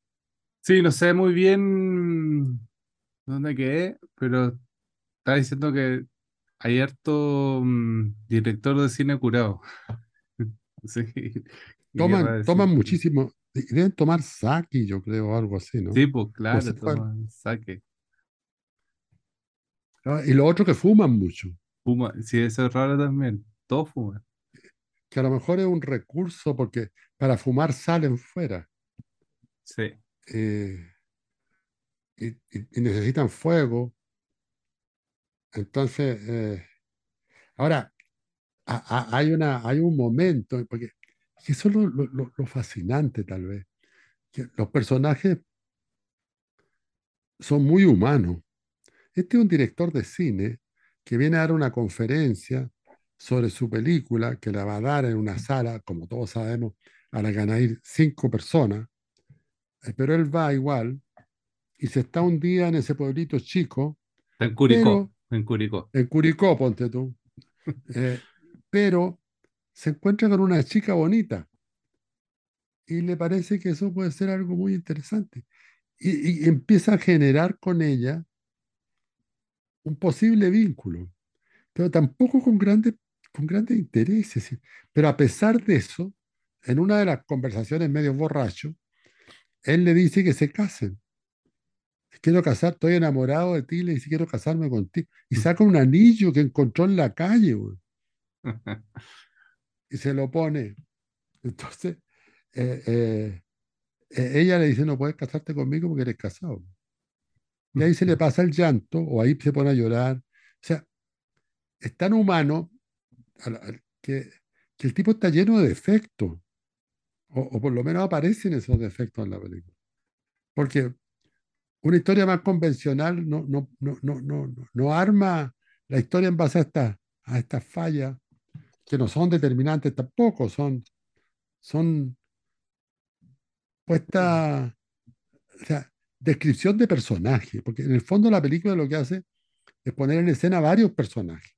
Sí, no sé muy bien dónde quedé, pero estaba diciendo que hay harto mm, director de cine curado. Sí, ¿qué querrá Toman, toman muchísimo. Deben tomar sake, yo creo, algo así, ¿no? Sí, pues No claro, sé toman saque. Ah, Y lo otro que fuman mucho, Fuma, sí, eso es raro también. Todos fuman. que a lo mejor es un recurso porque para fumar salen fuera Sí. Eh, y, necesitan fuego. Entonces, eh, ahora hay una, hay un momento, porque eso es lo, lo- fascinante tal vez, que los personajes son muy humanos. Este es un director de cine que viene a dar una conferencia sobre su película, que la va a dar en una sala, como todos sabemos, a la que van a ir cinco personas, pero él va igual y se está un día en ese pueblito chico, en Curicó, pero en Curicó. en Curicó, ponte tú, eh, pero se encuentra con una chica bonita y le parece que eso puede ser algo muy interesante. Y, y empieza a generar con ella un posible vínculo, pero tampoco con grandes, con grandes intereses. Pero a pesar de eso, en una de las conversaciones medio borracho, él le dice que se casen. Quiero casar, estoy enamorado de ti, le dice, quiero casarme contigo. Y saca un anillo que encontró en la calle, güey, y se lo pone. Entonces, eh, eh, eh, ella le dice, no puedes casarte conmigo porque eres casado. Y ahí se le pasa el llanto, o ahí se pone a llorar. O sea, es tan humano que, que el tipo está lleno de defectos, o, por lo menos aparecen esos defectos en la película. Porque una historia más convencional no, no, no, no, no, no, arma la historia en base a estas a estas fallas que no son determinantes tampoco, son, son puestas, o sea, descripción de personaje, porque en el fondo la película lo que hace es poner en escena varios personajes.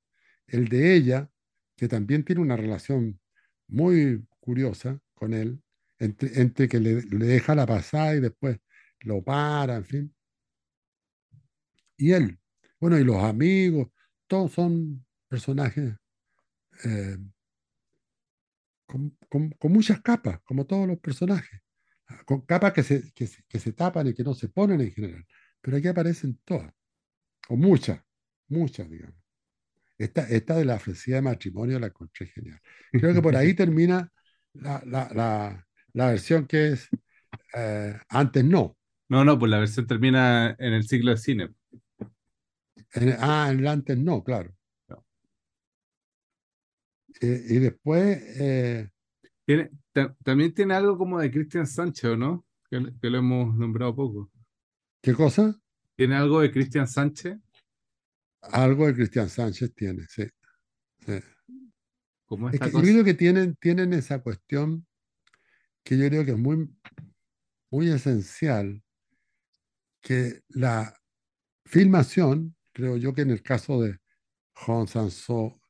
El de ella, que también tiene una relación muy curiosa con él, entre, entre que le, le deja la pasada y después lo para, en fin. Y él, bueno, y los amigos, todos son personajes eh, con, con- con muchas capas, como todos los personajes, con capas que se, que se, que se tapan y que no se ponen en general, pero aquí aparecen todas, o muchas, muchas, digamos. Esta, esta de la ofrecida de matrimonio la encontré genial. Creo que por ahí termina la, la, la, la versión que es eh, antes no. No, no, pues la versión termina en el ciclo de cine. En- ah, en el antes no, claro. No. Y después, eh, Tiene, ta- también tiene algo como de Cristian Sánchez, ¿o ¿no? Que, que lo hemos nombrado poco. ¿qué cosa? ¿Tiene algo de Cristian Sánchez? Algo de Cristian Sánchez tiene, sí. sí. Como Es que yo cosa. creo que tienen, tienen esa cuestión que yo creo que es muy, muy esencial, que la filmación, creo yo que en el caso de Hong Sang-soo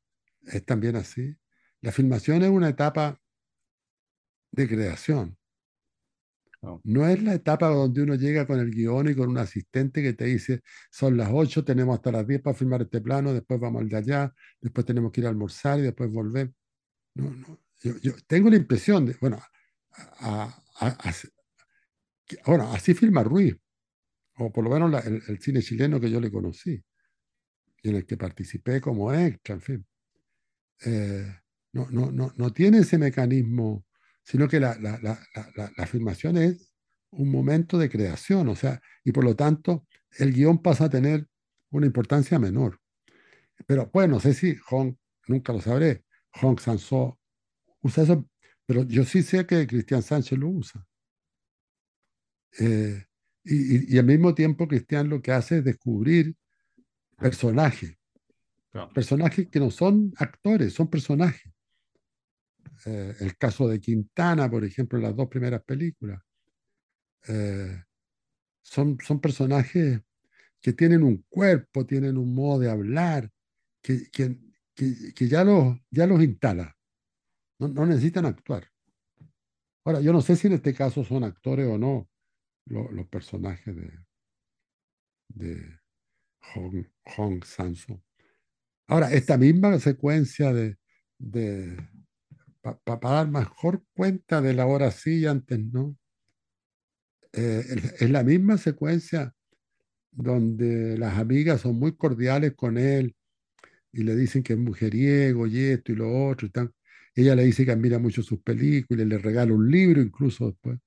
es también así, la filmación es una etapa de creación. No, es la etapa donde uno llega con el guion y con un asistente que te dice, son las 8, tenemos hasta las 10 para filmar este plano, después vamos al de allá, después tenemos que ir a almorzar y después volver. No, no. Yo, tengo la impresión de, bueno, a- así filma Ruiz, o por lo menos la- el, el cine chileno que yo le conocí y en el que participé como extra, en fin. Eh, no, no, no, no tiene ese mecanismo, sino que la, la, la, la, filmación es un momento de creación, o sea, y por lo tanto el guion pasa a tener una importancia menor. Pero pues no sé si Hong, nunca lo sabré, Hong Sang-soo usa eso, pero yo sí sé que Cristian Sánchez lo usa. Eh, y, y- y al mismo tiempo Cristian lo que hace es descubrir personajes, no. personajes que no son actores, son personajes. Eh, el caso de Quintana, por ejemplo, en las dos primeras películas, eh, son, son personajes que tienen un cuerpo, tienen un modo de hablar, que, que, que, ya, los, ya los instala, no, no necesitan actuar. Ahora, yo no sé si en este caso son actores o no lo- los personajes de, de Hong, Hong. Ahora, esta misma secuencia de, de para dar mejor cuenta de la hora sí y antes no, eh, es la misma secuencia donde las amigas son muy cordiales con él y le dicen que es mujeriego y esto y lo otro y tal. Ella le dice que admira mucho sus películas, le regala un libro incluso después.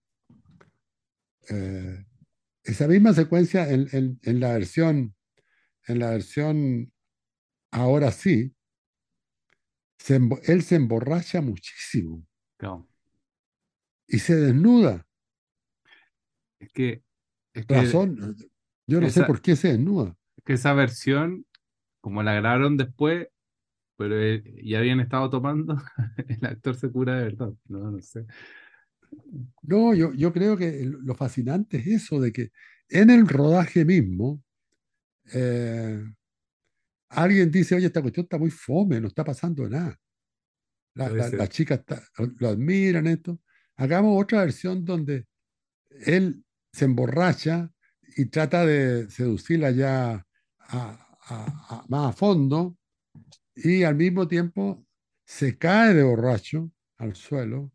Eh, esa misma secuencia en, en- en la versión, en la versión ahora sí, se él se emborracha muchísimo Claro. y se desnuda. Es que, es que, Razón, yo no sé por qué se desnuda. es que esa versión, como la grabaron después, pero eh, ya habían estado tomando, el actor se cura de verdad. No, no sé. No, yo, yo creo que lo fascinante es eso, de que en el rodaje mismo, eh, alguien dice, oye, esta cuestión está muy fome, no está pasando nada. La, Puede la, la ser. chica está- lo admiran esto. Hagamos otra versión donde él se emborracha y trata de seducirla ya a- a- a- más a fondo y al mismo tiempo se cae de borracho al suelo.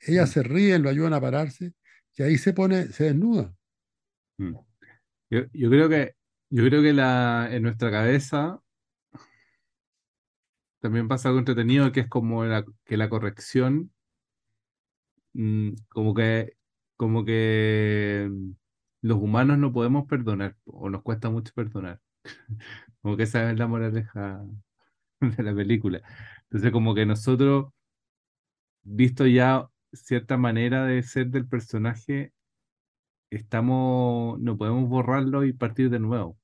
Ella Mm, se ríe, lo ayudan a pararse y ahí se pone, se desnuda. mm. Yo, yo creo que, yo creo que la, en nuestra cabeza también pasa algo entretenido que es como que la corrección, mm, como que, como que mm, los humanos no podemos perdonar o nos cuesta mucho perdonar. Como que esa es la moraleja de la película. Entonces, como que nosotros, visto ya cierta manera de ser del personaje, estamos, no podemos borrarlo y partir de nuevo.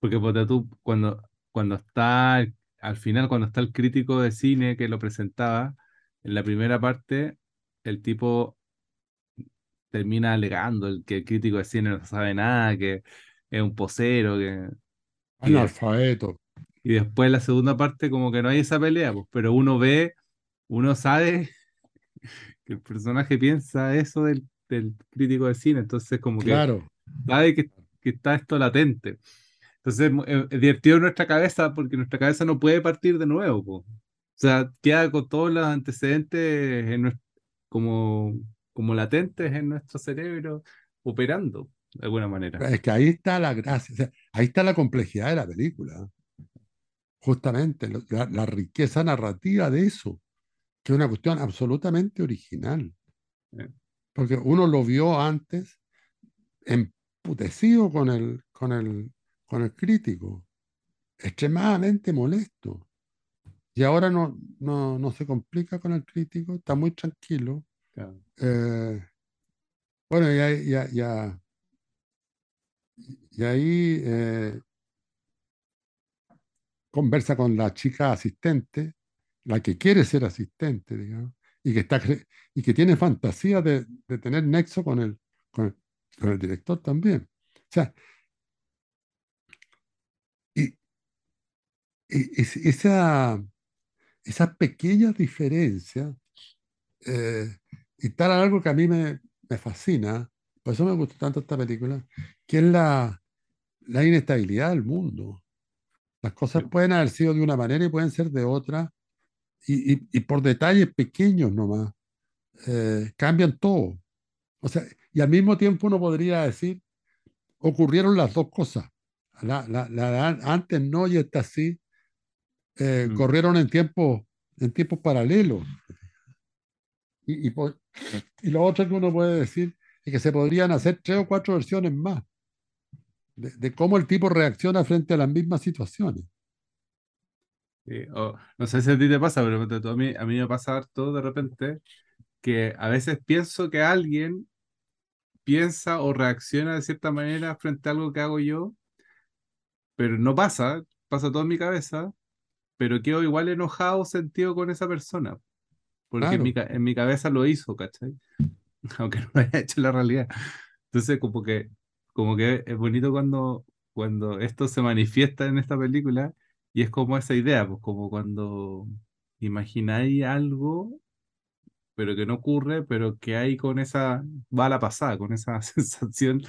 Porque ponte tú, cuando, cuando está, al final, cuando está el crítico de cine que lo presentaba, en la primera parte, el tipo termina alegando el, que el crítico de cine no sabe nada, que es un posero, que... Analfabeto. y después en la segunda parte como que no hay esa pelea, pues, pero uno ve, uno sabe que el personaje piensa eso del, del crítico de cine, entonces como que Claro, sabe que, que está esto latente. Entonces es, es divertido nuestra cabeza porque nuestra cabeza no puede partir de nuevo. po. O sea, queda con todos los antecedentes en como, como latentes en nuestro cerebro operando de alguna manera. Es que ahí está la gracia, o sea, ahí está la complejidad de la película, justamente, la, la riqueza narrativa de eso, que es una cuestión absolutamente original, Eh, porque uno lo vio antes emputecido con el, con el, con el crítico, extremadamente molesto, y ahora no, no, no se complica con el crítico, está muy tranquilo. claro. eh, bueno, y, ahí- ya, ya, y ahí eh, conversa con la chica asistente, la que quiere ser asistente, digamos, y que, está, y que tiene fantasía de, de tener nexo con el, con el, con el director también. O sea, y, y- y esa, esas pequeñas diferencias eh, instalan algo que a mí me, me fascina, por eso me gustó tanto esta película, que es la, la inestabilidad del mundo. Las cosas pueden haber sido de una manera y pueden ser de otra, y, y- y por detalles pequeños nomás, eh, cambian todo. O sea, y al mismo tiempo uno podría decir, ocurrieron las dos cosas. La, la- la antes no y esta sí, eh, Mm. corrieron en tiempos en tiempos paralelos. Y, y, y lo otro que uno puede decir es que se podrían hacer tres o cuatro versiones más de, de cómo el tipo reacciona frente a las mismas situaciones. Sí, no sé si a ti te pasa, pero a mí, a mí me pasa harto de repente que a veces pienso que alguien piensa o reacciona de cierta manera frente a algo que hago yo, pero no pasa, pasa todo en mi cabeza, pero quedo igual enojado sentido con esa persona, porque en mi, Claro, en mi cabeza lo hizo, ¿cachai? Aunque no lo haya hecho en la realidad. Entonces, como que, como que es bonito cuando, cuando esto se manifiesta en esta película y es como esa idea, pues como cuando imagináis algo, pero que no ocurre, pero que hay con esa bala pasada, con esa sensación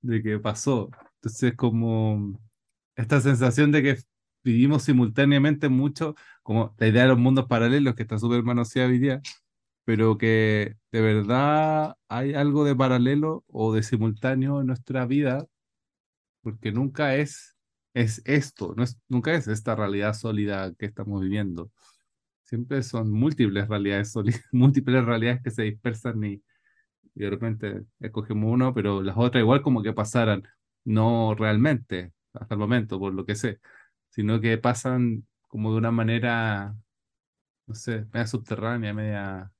de que pasó. Entonces, como esta sensación de que vivimos simultáneamente mucho, como la idea de los mundos paralelos que está súper manoseada hoy día, pero que de verdad hay algo de paralelo o de simultáneo en nuestra vida, porque nunca es, es esto, no es, nunca es esta realidad sólida que estamos viviendo. Siempre son múltiples realidades sólidas, múltiples realidades que se dispersan y, y de repente escogemos uno, pero las otras igual como que pasaran, no realmente, hasta el momento, por lo que sé, sino que pasan como de una manera, no sé, media subterránea, media,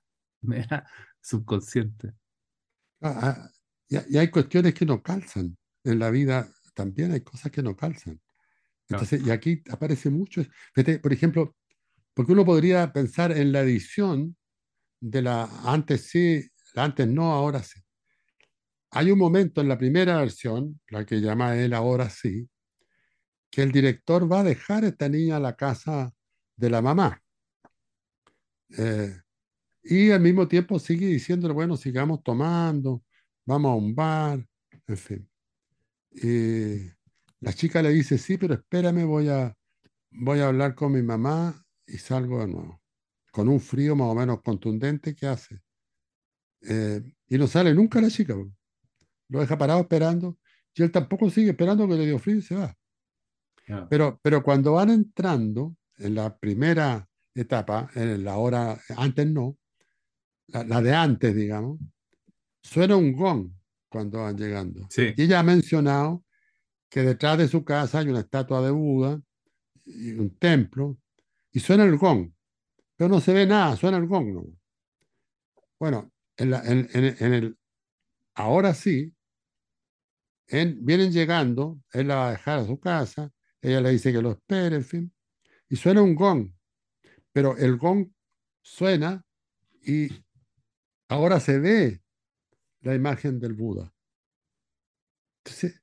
media subconsciente. Ah, ah, y, y hay cuestiones que no calzan. En la vida también hay cosas que no calzan. Entonces, y aquí aparece mucho. Fíjate, por ejemplo, porque uno podría pensar en la edición de la antes sí, la antes no, ahora sí. Hay un momento en la primera versión, la que llama él ahora sí, que el director va a dejar a esta niña a la casa de la mamá. Eh, y al mismo tiempo sigue diciéndole, bueno, sigamos tomando, vamos a un bar, en fin. Y la chica le dice, sí, pero espérame, voy a, voy a hablar con mi mamá y salgo de nuevo. Con un frío más o menos contundente que hace. Eh, y no sale nunca la chica. Lo deja parado esperando. Y él tampoco sigue esperando que le dio frío y se va. Pero, pero cuando van entrando en la primera etapa, en la hora, antes no, la, la de antes, digamos, suena un gong cuando van llegando. Sí, Y ella ha mencionado que detrás de su casa hay una estatua de Buda y un templo, y suena el gong, pero no se ve nada, suena el gong. ¿no? Bueno, en, la- en- en- en el, ahora sí, en- vienen llegando, él la va a dejar a su casa, ella le dice que lo espere, en fin, y suena un gong, pero el gong suena y ahora se ve la imagen del Buda. Entonces,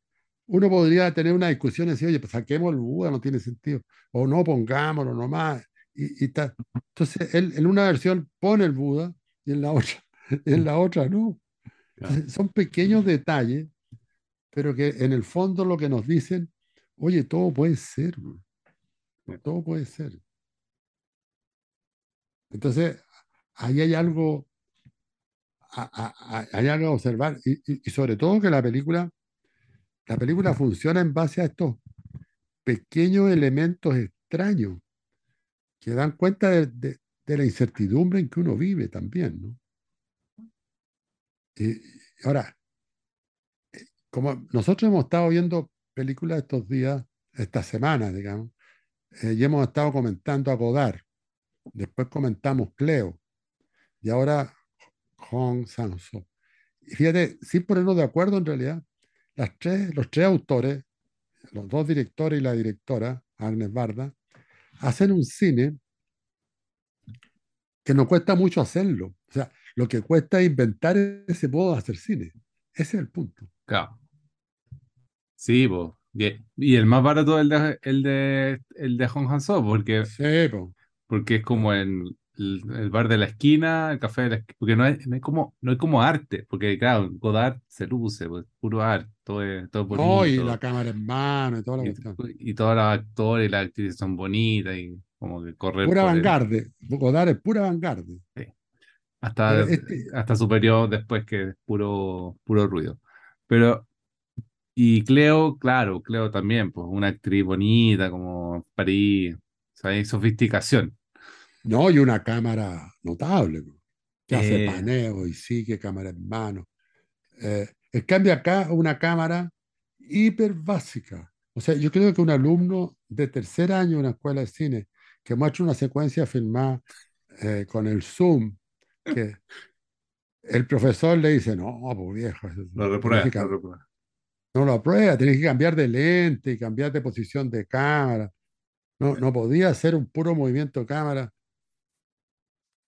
uno podría tener una discusión y decir, oye, pues saquemos el Buda, no tiene sentido, o no pongámoslo nomás, y, y tal. Entonces, él en una versión pone el Buda y en la otra, en la otra no. Entonces, son pequeños detalles pero que en el fondo lo que nos dicen, oye, todo puede ser, todo puede ser. Entonces, ahí hay algo, a- hay algo a observar y, y- y sobre todo que la película, la película funciona en base a estos pequeños elementos extraños que dan cuenta de, de- de la incertidumbre en que uno vive también, ¿no? Y, y ahora, como nosotros hemos estado viendo películas estos días, estas semanas, digamos, eh, y hemos estado comentando a Godard, después comentamos Cleo, y ahora Hong Sang-soo. Y fíjate, sin ponernos de acuerdo en realidad, las tres, los tres autores, los dos directores y la directora, Agnes Barda, hacen un cine que no cuesta mucho hacerlo. O sea, lo que cuesta es inventar ese modo de hacer cine. Ese es el punto. Claro. Sí, pues. Y, el más barato es el de, el de, el de Hong Han-soo, porque, Sí, po. porque es como el, el, el bar de la esquina, el café de la esquina, porque no es, no es como, no es como arte, porque claro, Godard se luce, pues, puro arte, todo es, todo es No, y la bonito, cámara en mano y toda la y, cuestión. y todos los actores y las actrices son bonitas, y como que correr Pura vanguardia. Godard es pura vanguardia. sí. Hasta, este, hasta superior después que es puro, puro ruido. Pero Y Cleo, claro, Cleo también, pues una actriz bonita, como París, hay sofisticación. no, y una cámara notable, po, que hace Eh, paneo y sigue cámara en mano. Eh, en cambio, acá una cámara hiper básica. O sea, yo creo que un alumno de tercer año en una escuela de cine que muestra una secuencia filmada eh, con el zoom, que el profesor le dice, no, pues viejo, eso- lo tenés que no lo aprueba, tenés que cambiar de lente y cambiar de posición de cámara. No, no podía hacer un puro movimiento de cámara.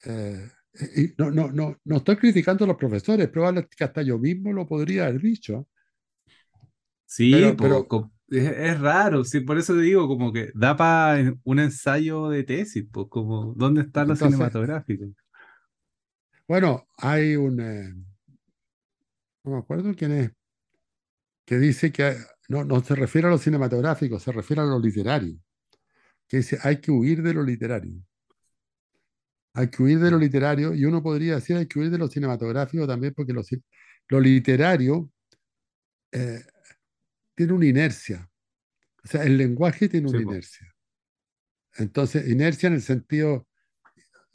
Eh, y no, no, no, no estoy criticando a los profesores, probablemente que hasta yo mismo lo podría haber dicho, Sí, pero, es, es raro, sí, por eso te digo, como que da para un ensayo de tesis, pues, como, ¿dónde está lo entonces, cinematográfico? bueno, hay un, eh, no me acuerdo quién es, que dice que no, no se refiere a lo cinematográfico, se refiere a lo literario, que dice hay que huir de lo literario. Hay que huir de lo literario y uno podría decir hay que huir de lo cinematográfico también porque lo, lo literario eh, tiene una inercia. O sea, el lenguaje tiene una inercia. Entonces, inercia en el sentido,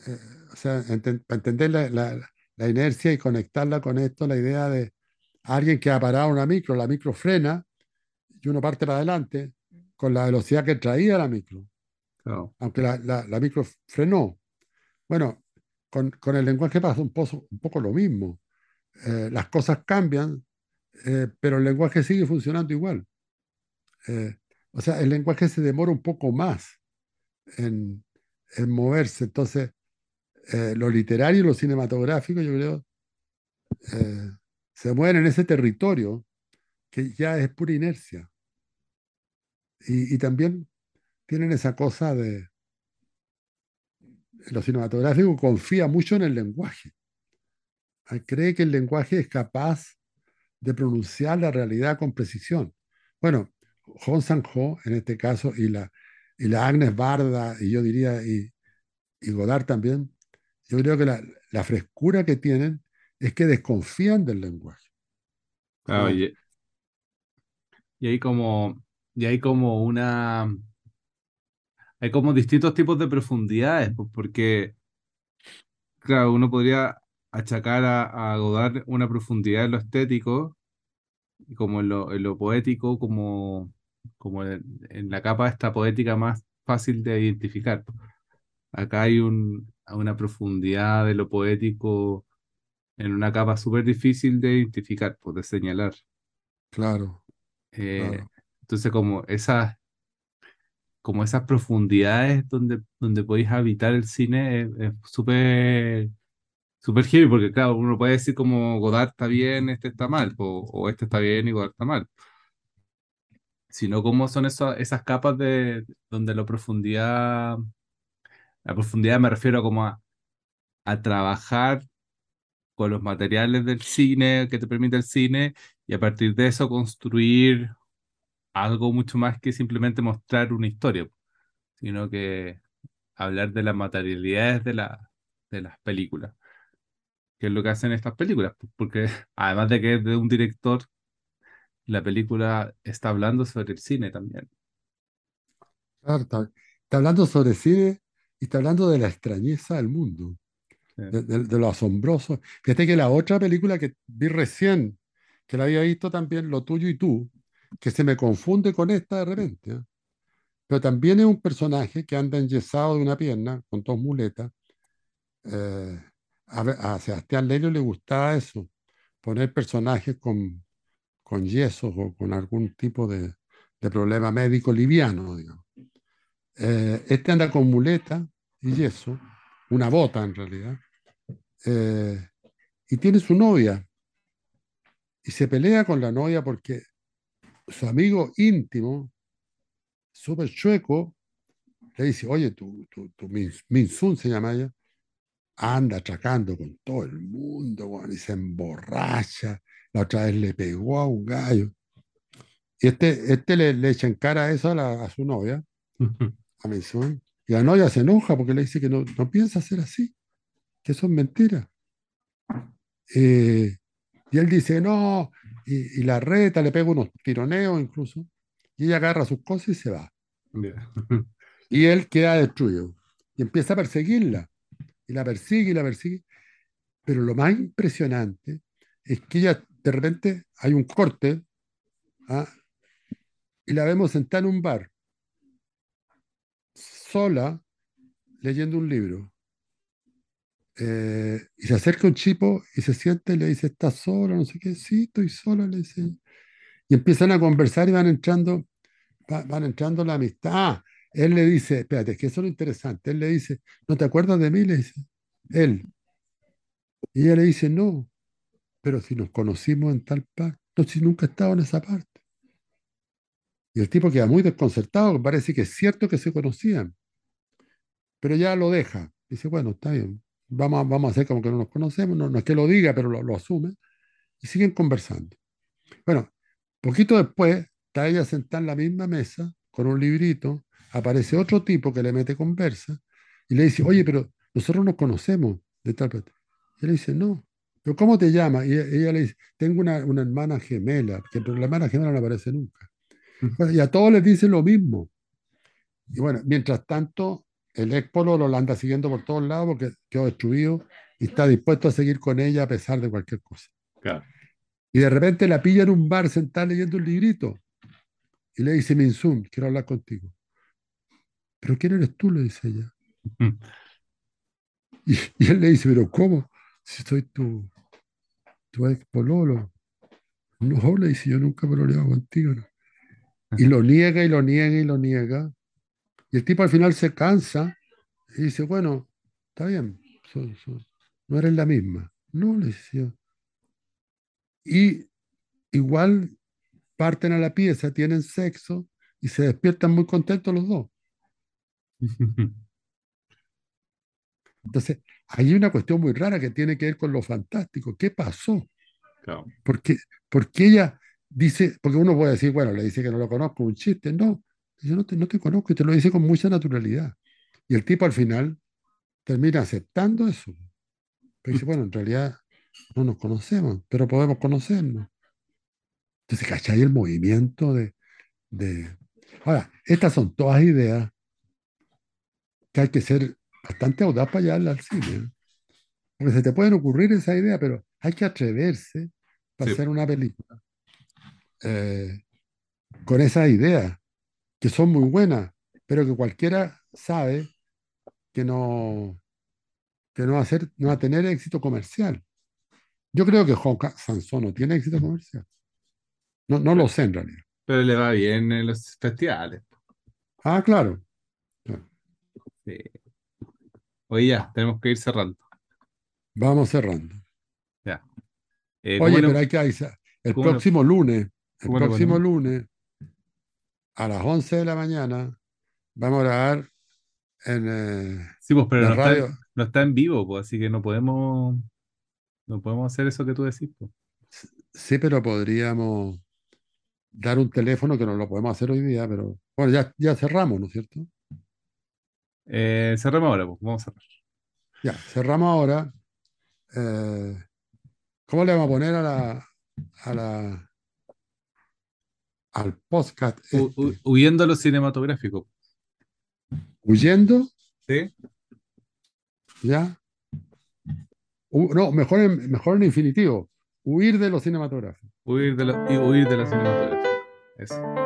eh, o sea, para entender la, la- la inercia y conectarla con esto, la idea de alguien que ha parado una micro, la micro frena y uno parte para adelante con la velocidad que traía la micro, aunque la, la- la micro frenó. Bueno, con, con el lenguaje pasa un poco, un poco lo mismo. Eh, las cosas cambian, eh, pero el lenguaje sigue funcionando igual. Eh, o sea, el lenguaje se demora un poco más en, en moverse. Entonces, eh, lo literario y lo cinematográfico, yo creo, se mueven en ese territorio que ya es pura inercia. Y, también tienen esa cosa de, lo cinematográfico confía mucho en el lenguaje. Cree que el lenguaje es capaz de pronunciar la realidad con precisión. Bueno, Hong Sang-ho en este caso y la, y la Agnes Barda y yo diría y, y Godard también, yo creo que la frescura que tienen es que desconfían del lenguaje. Claro, y, y hay como, y hay como una, hay como distintos tipos de profundidades, pues, porque Claro, uno podría achacar a, a Godard una profundidad en lo estético, y como en lo, en lo poético, como, como en, en la capa esta poética más fácil de identificar. Acá hay un, una profundidad de lo poético en una capa súper difícil de identificar, pues, de señalar. claro, Eh, claro, entonces, como esas, como esas profundidades donde, donde podéis habitar el cine es súper Super heavy, porque claro, uno puede decir como Godard está bien, este está mal, o, o este está bien y Godard está mal. Sino cómo son esas esas capas de donde la profundidad, la profundidad me refiero como a, a trabajar con los materiales del cine que te permite el cine y a partir de eso construir algo mucho más que simplemente mostrar una historia, sino que hablar de las materialidades de, la, de las películas, que es lo que hacen estas películas, porque además de que es de un director, la película está hablando sobre el cine también. Claro, está, está hablando sobre cine y está hablando de la extrañeza del mundo. De, lo asombroso. Fíjate que la otra película que vi recién, que la había visto también, Lo tuyo y tú, que se me confunde con esta de repente, ¿eh? Pero también es un personaje que anda enyesado de una pierna, con dos muletas. Eh, a, Sebastián Lelio le gustaba eso, poner personajes con, con yesos o con algún tipo de, de problema médico liviano, digamos. Eh, este anda con muleta y yeso, una bota en realidad, eh, y tiene su novia, y se pelea con la novia porque su amigo íntimo, súper chueco, le dice, oye, tu, tu, tu Min, Min Sun se llama ella, anda atracando con todo el mundo, weón, y se emborracha. La otra vez le pegó a un gallo. Y este, este le, le echa en cara eso a, la- a su novia, a Min Sun, y la novia se enoja porque le dice que no, no piensa ser así, que eso es mentira. Eh, y él dice, no, y, y la reta, le pega unos tironeos incluso, y ella agarra sus cosas y se va. Y él queda destruido. Y empieza a perseguirla. Y la persigue y la persigue. Pero lo más impresionante es que ella, de repente, hay un corte, ¿ah? y la vemos sentada en un bar, sola, leyendo un libro. Eh, y se acerca un chico y se siente y le dice, ¿estás sola? No sé qué, sí, estoy sola, le dice. Y empiezan a conversar y van entrando, va- van entrando la amistad. Él le dice, espérate, es que eso es lo interesante. Él le dice, ¿no te acuerdas de mí? Le dice, él. Y ella le dice, no, pero si nos conocimos en tal parte, no, si nunca he estado en esa parte. Y el tipo queda muy desconcertado, parece que es cierto que se conocían, pero ya lo deja. Dice, bueno, está bien, vamos a, vamos a hacer como que no nos conocemos, no, no es que lo diga, pero lo, lo asume, y siguen conversando. Bueno, poquito después, está ella sentada en la misma mesa, con un librito, aparece otro tipo que le mete conversa, y le dice, oye, pero nosotros nos conocemos de tal parte. Y él le dice, no, pero ¿cómo te llamas? Y ella, ella le dice, tengo una, una hermana gemela, que, pero la hermana gemela no aparece nunca. Bueno, y a todos les dice lo mismo. Y bueno, mientras tanto, el ex pololo lo anda siguiendo por todos lados porque quedó destruido y está dispuesto a seguir con ella a pesar de cualquier cosa. Claro. Y de repente la pilla en un bar sentada leyendo un librito y le dice, Minsun, quiero hablar contigo. ¿Pero quién eres tú? Le dice ella. Y, y él le dice, ¿pero cómo? Si soy tu, tu ex pololo. No, le dice, yo nunca me lo leo contigo. ¿no? Y lo niega y lo niega y lo niega. Y el tipo al final se cansa y dice, bueno, está bien, so- so- no eres la misma. No, le decía. Y igual parten a la pieza, tienen sexo y se despiertan muy contentos los dos. Entonces, hay una cuestión muy rara que tiene que ver con lo fantástico. ¿Qué pasó? Claro. Porque, porque ella dice, porque uno puede decir, bueno, le dice que no lo conozco, un chiste. No, dice, no te, no te conozco y te lo dice con mucha naturalidad. Y el tipo al final termina aceptando eso. Pero dice, bueno, en realidad no nos conocemos, pero podemos conocernos. Entonces, ¿cachai el movimiento de, de... Ahora, estas son todas ideas que hay que ser bastante audaz para llevarlas al cine. ¿eh? Porque se te pueden ocurrir esa idea, pero hay que atreverse para Sí. hacer una película eh, con esas ideas, que son muy buenas, pero que cualquiera sabe que no, que no va a, ser, no va a tener éxito comercial. Yo creo que Juan Sansón no tiene éxito comercial. No, no lo sé en realidad. Pero le va bien en los festivales. Ah, claro. claro. Sí. Oye, ya, tenemos que ir cerrando. Vamos cerrando. Ya. Eh, ¿cómo Oye, pero hay que avisar. El próximo lunes, el próximo lunes, a las 11 de la mañana, vamos a grabar en eh, Sí, pues, pero la no está, radio. no está en vivo, pues, así que no podemos, no podemos hacer eso que tú decís, pues. Sí, pero podríamos dar un teléfono que no lo podemos hacer hoy día, pero bueno, ya, ya cerramos, ¿no es cierto? Eh, cerremos ahora, pues, vamos a cerrar. Ya, cerramos ahora. Eh, ¿cómo le vamos a poner a la, a la, al podcast este? hu- huyendo a lo cinematográfico. Huyendo, ¿Sí? ¿ya? No, mejor en, mejor en infinitivo. Huir de los cinematográficos. Huir de la, y huir de la cinematografía. Eso.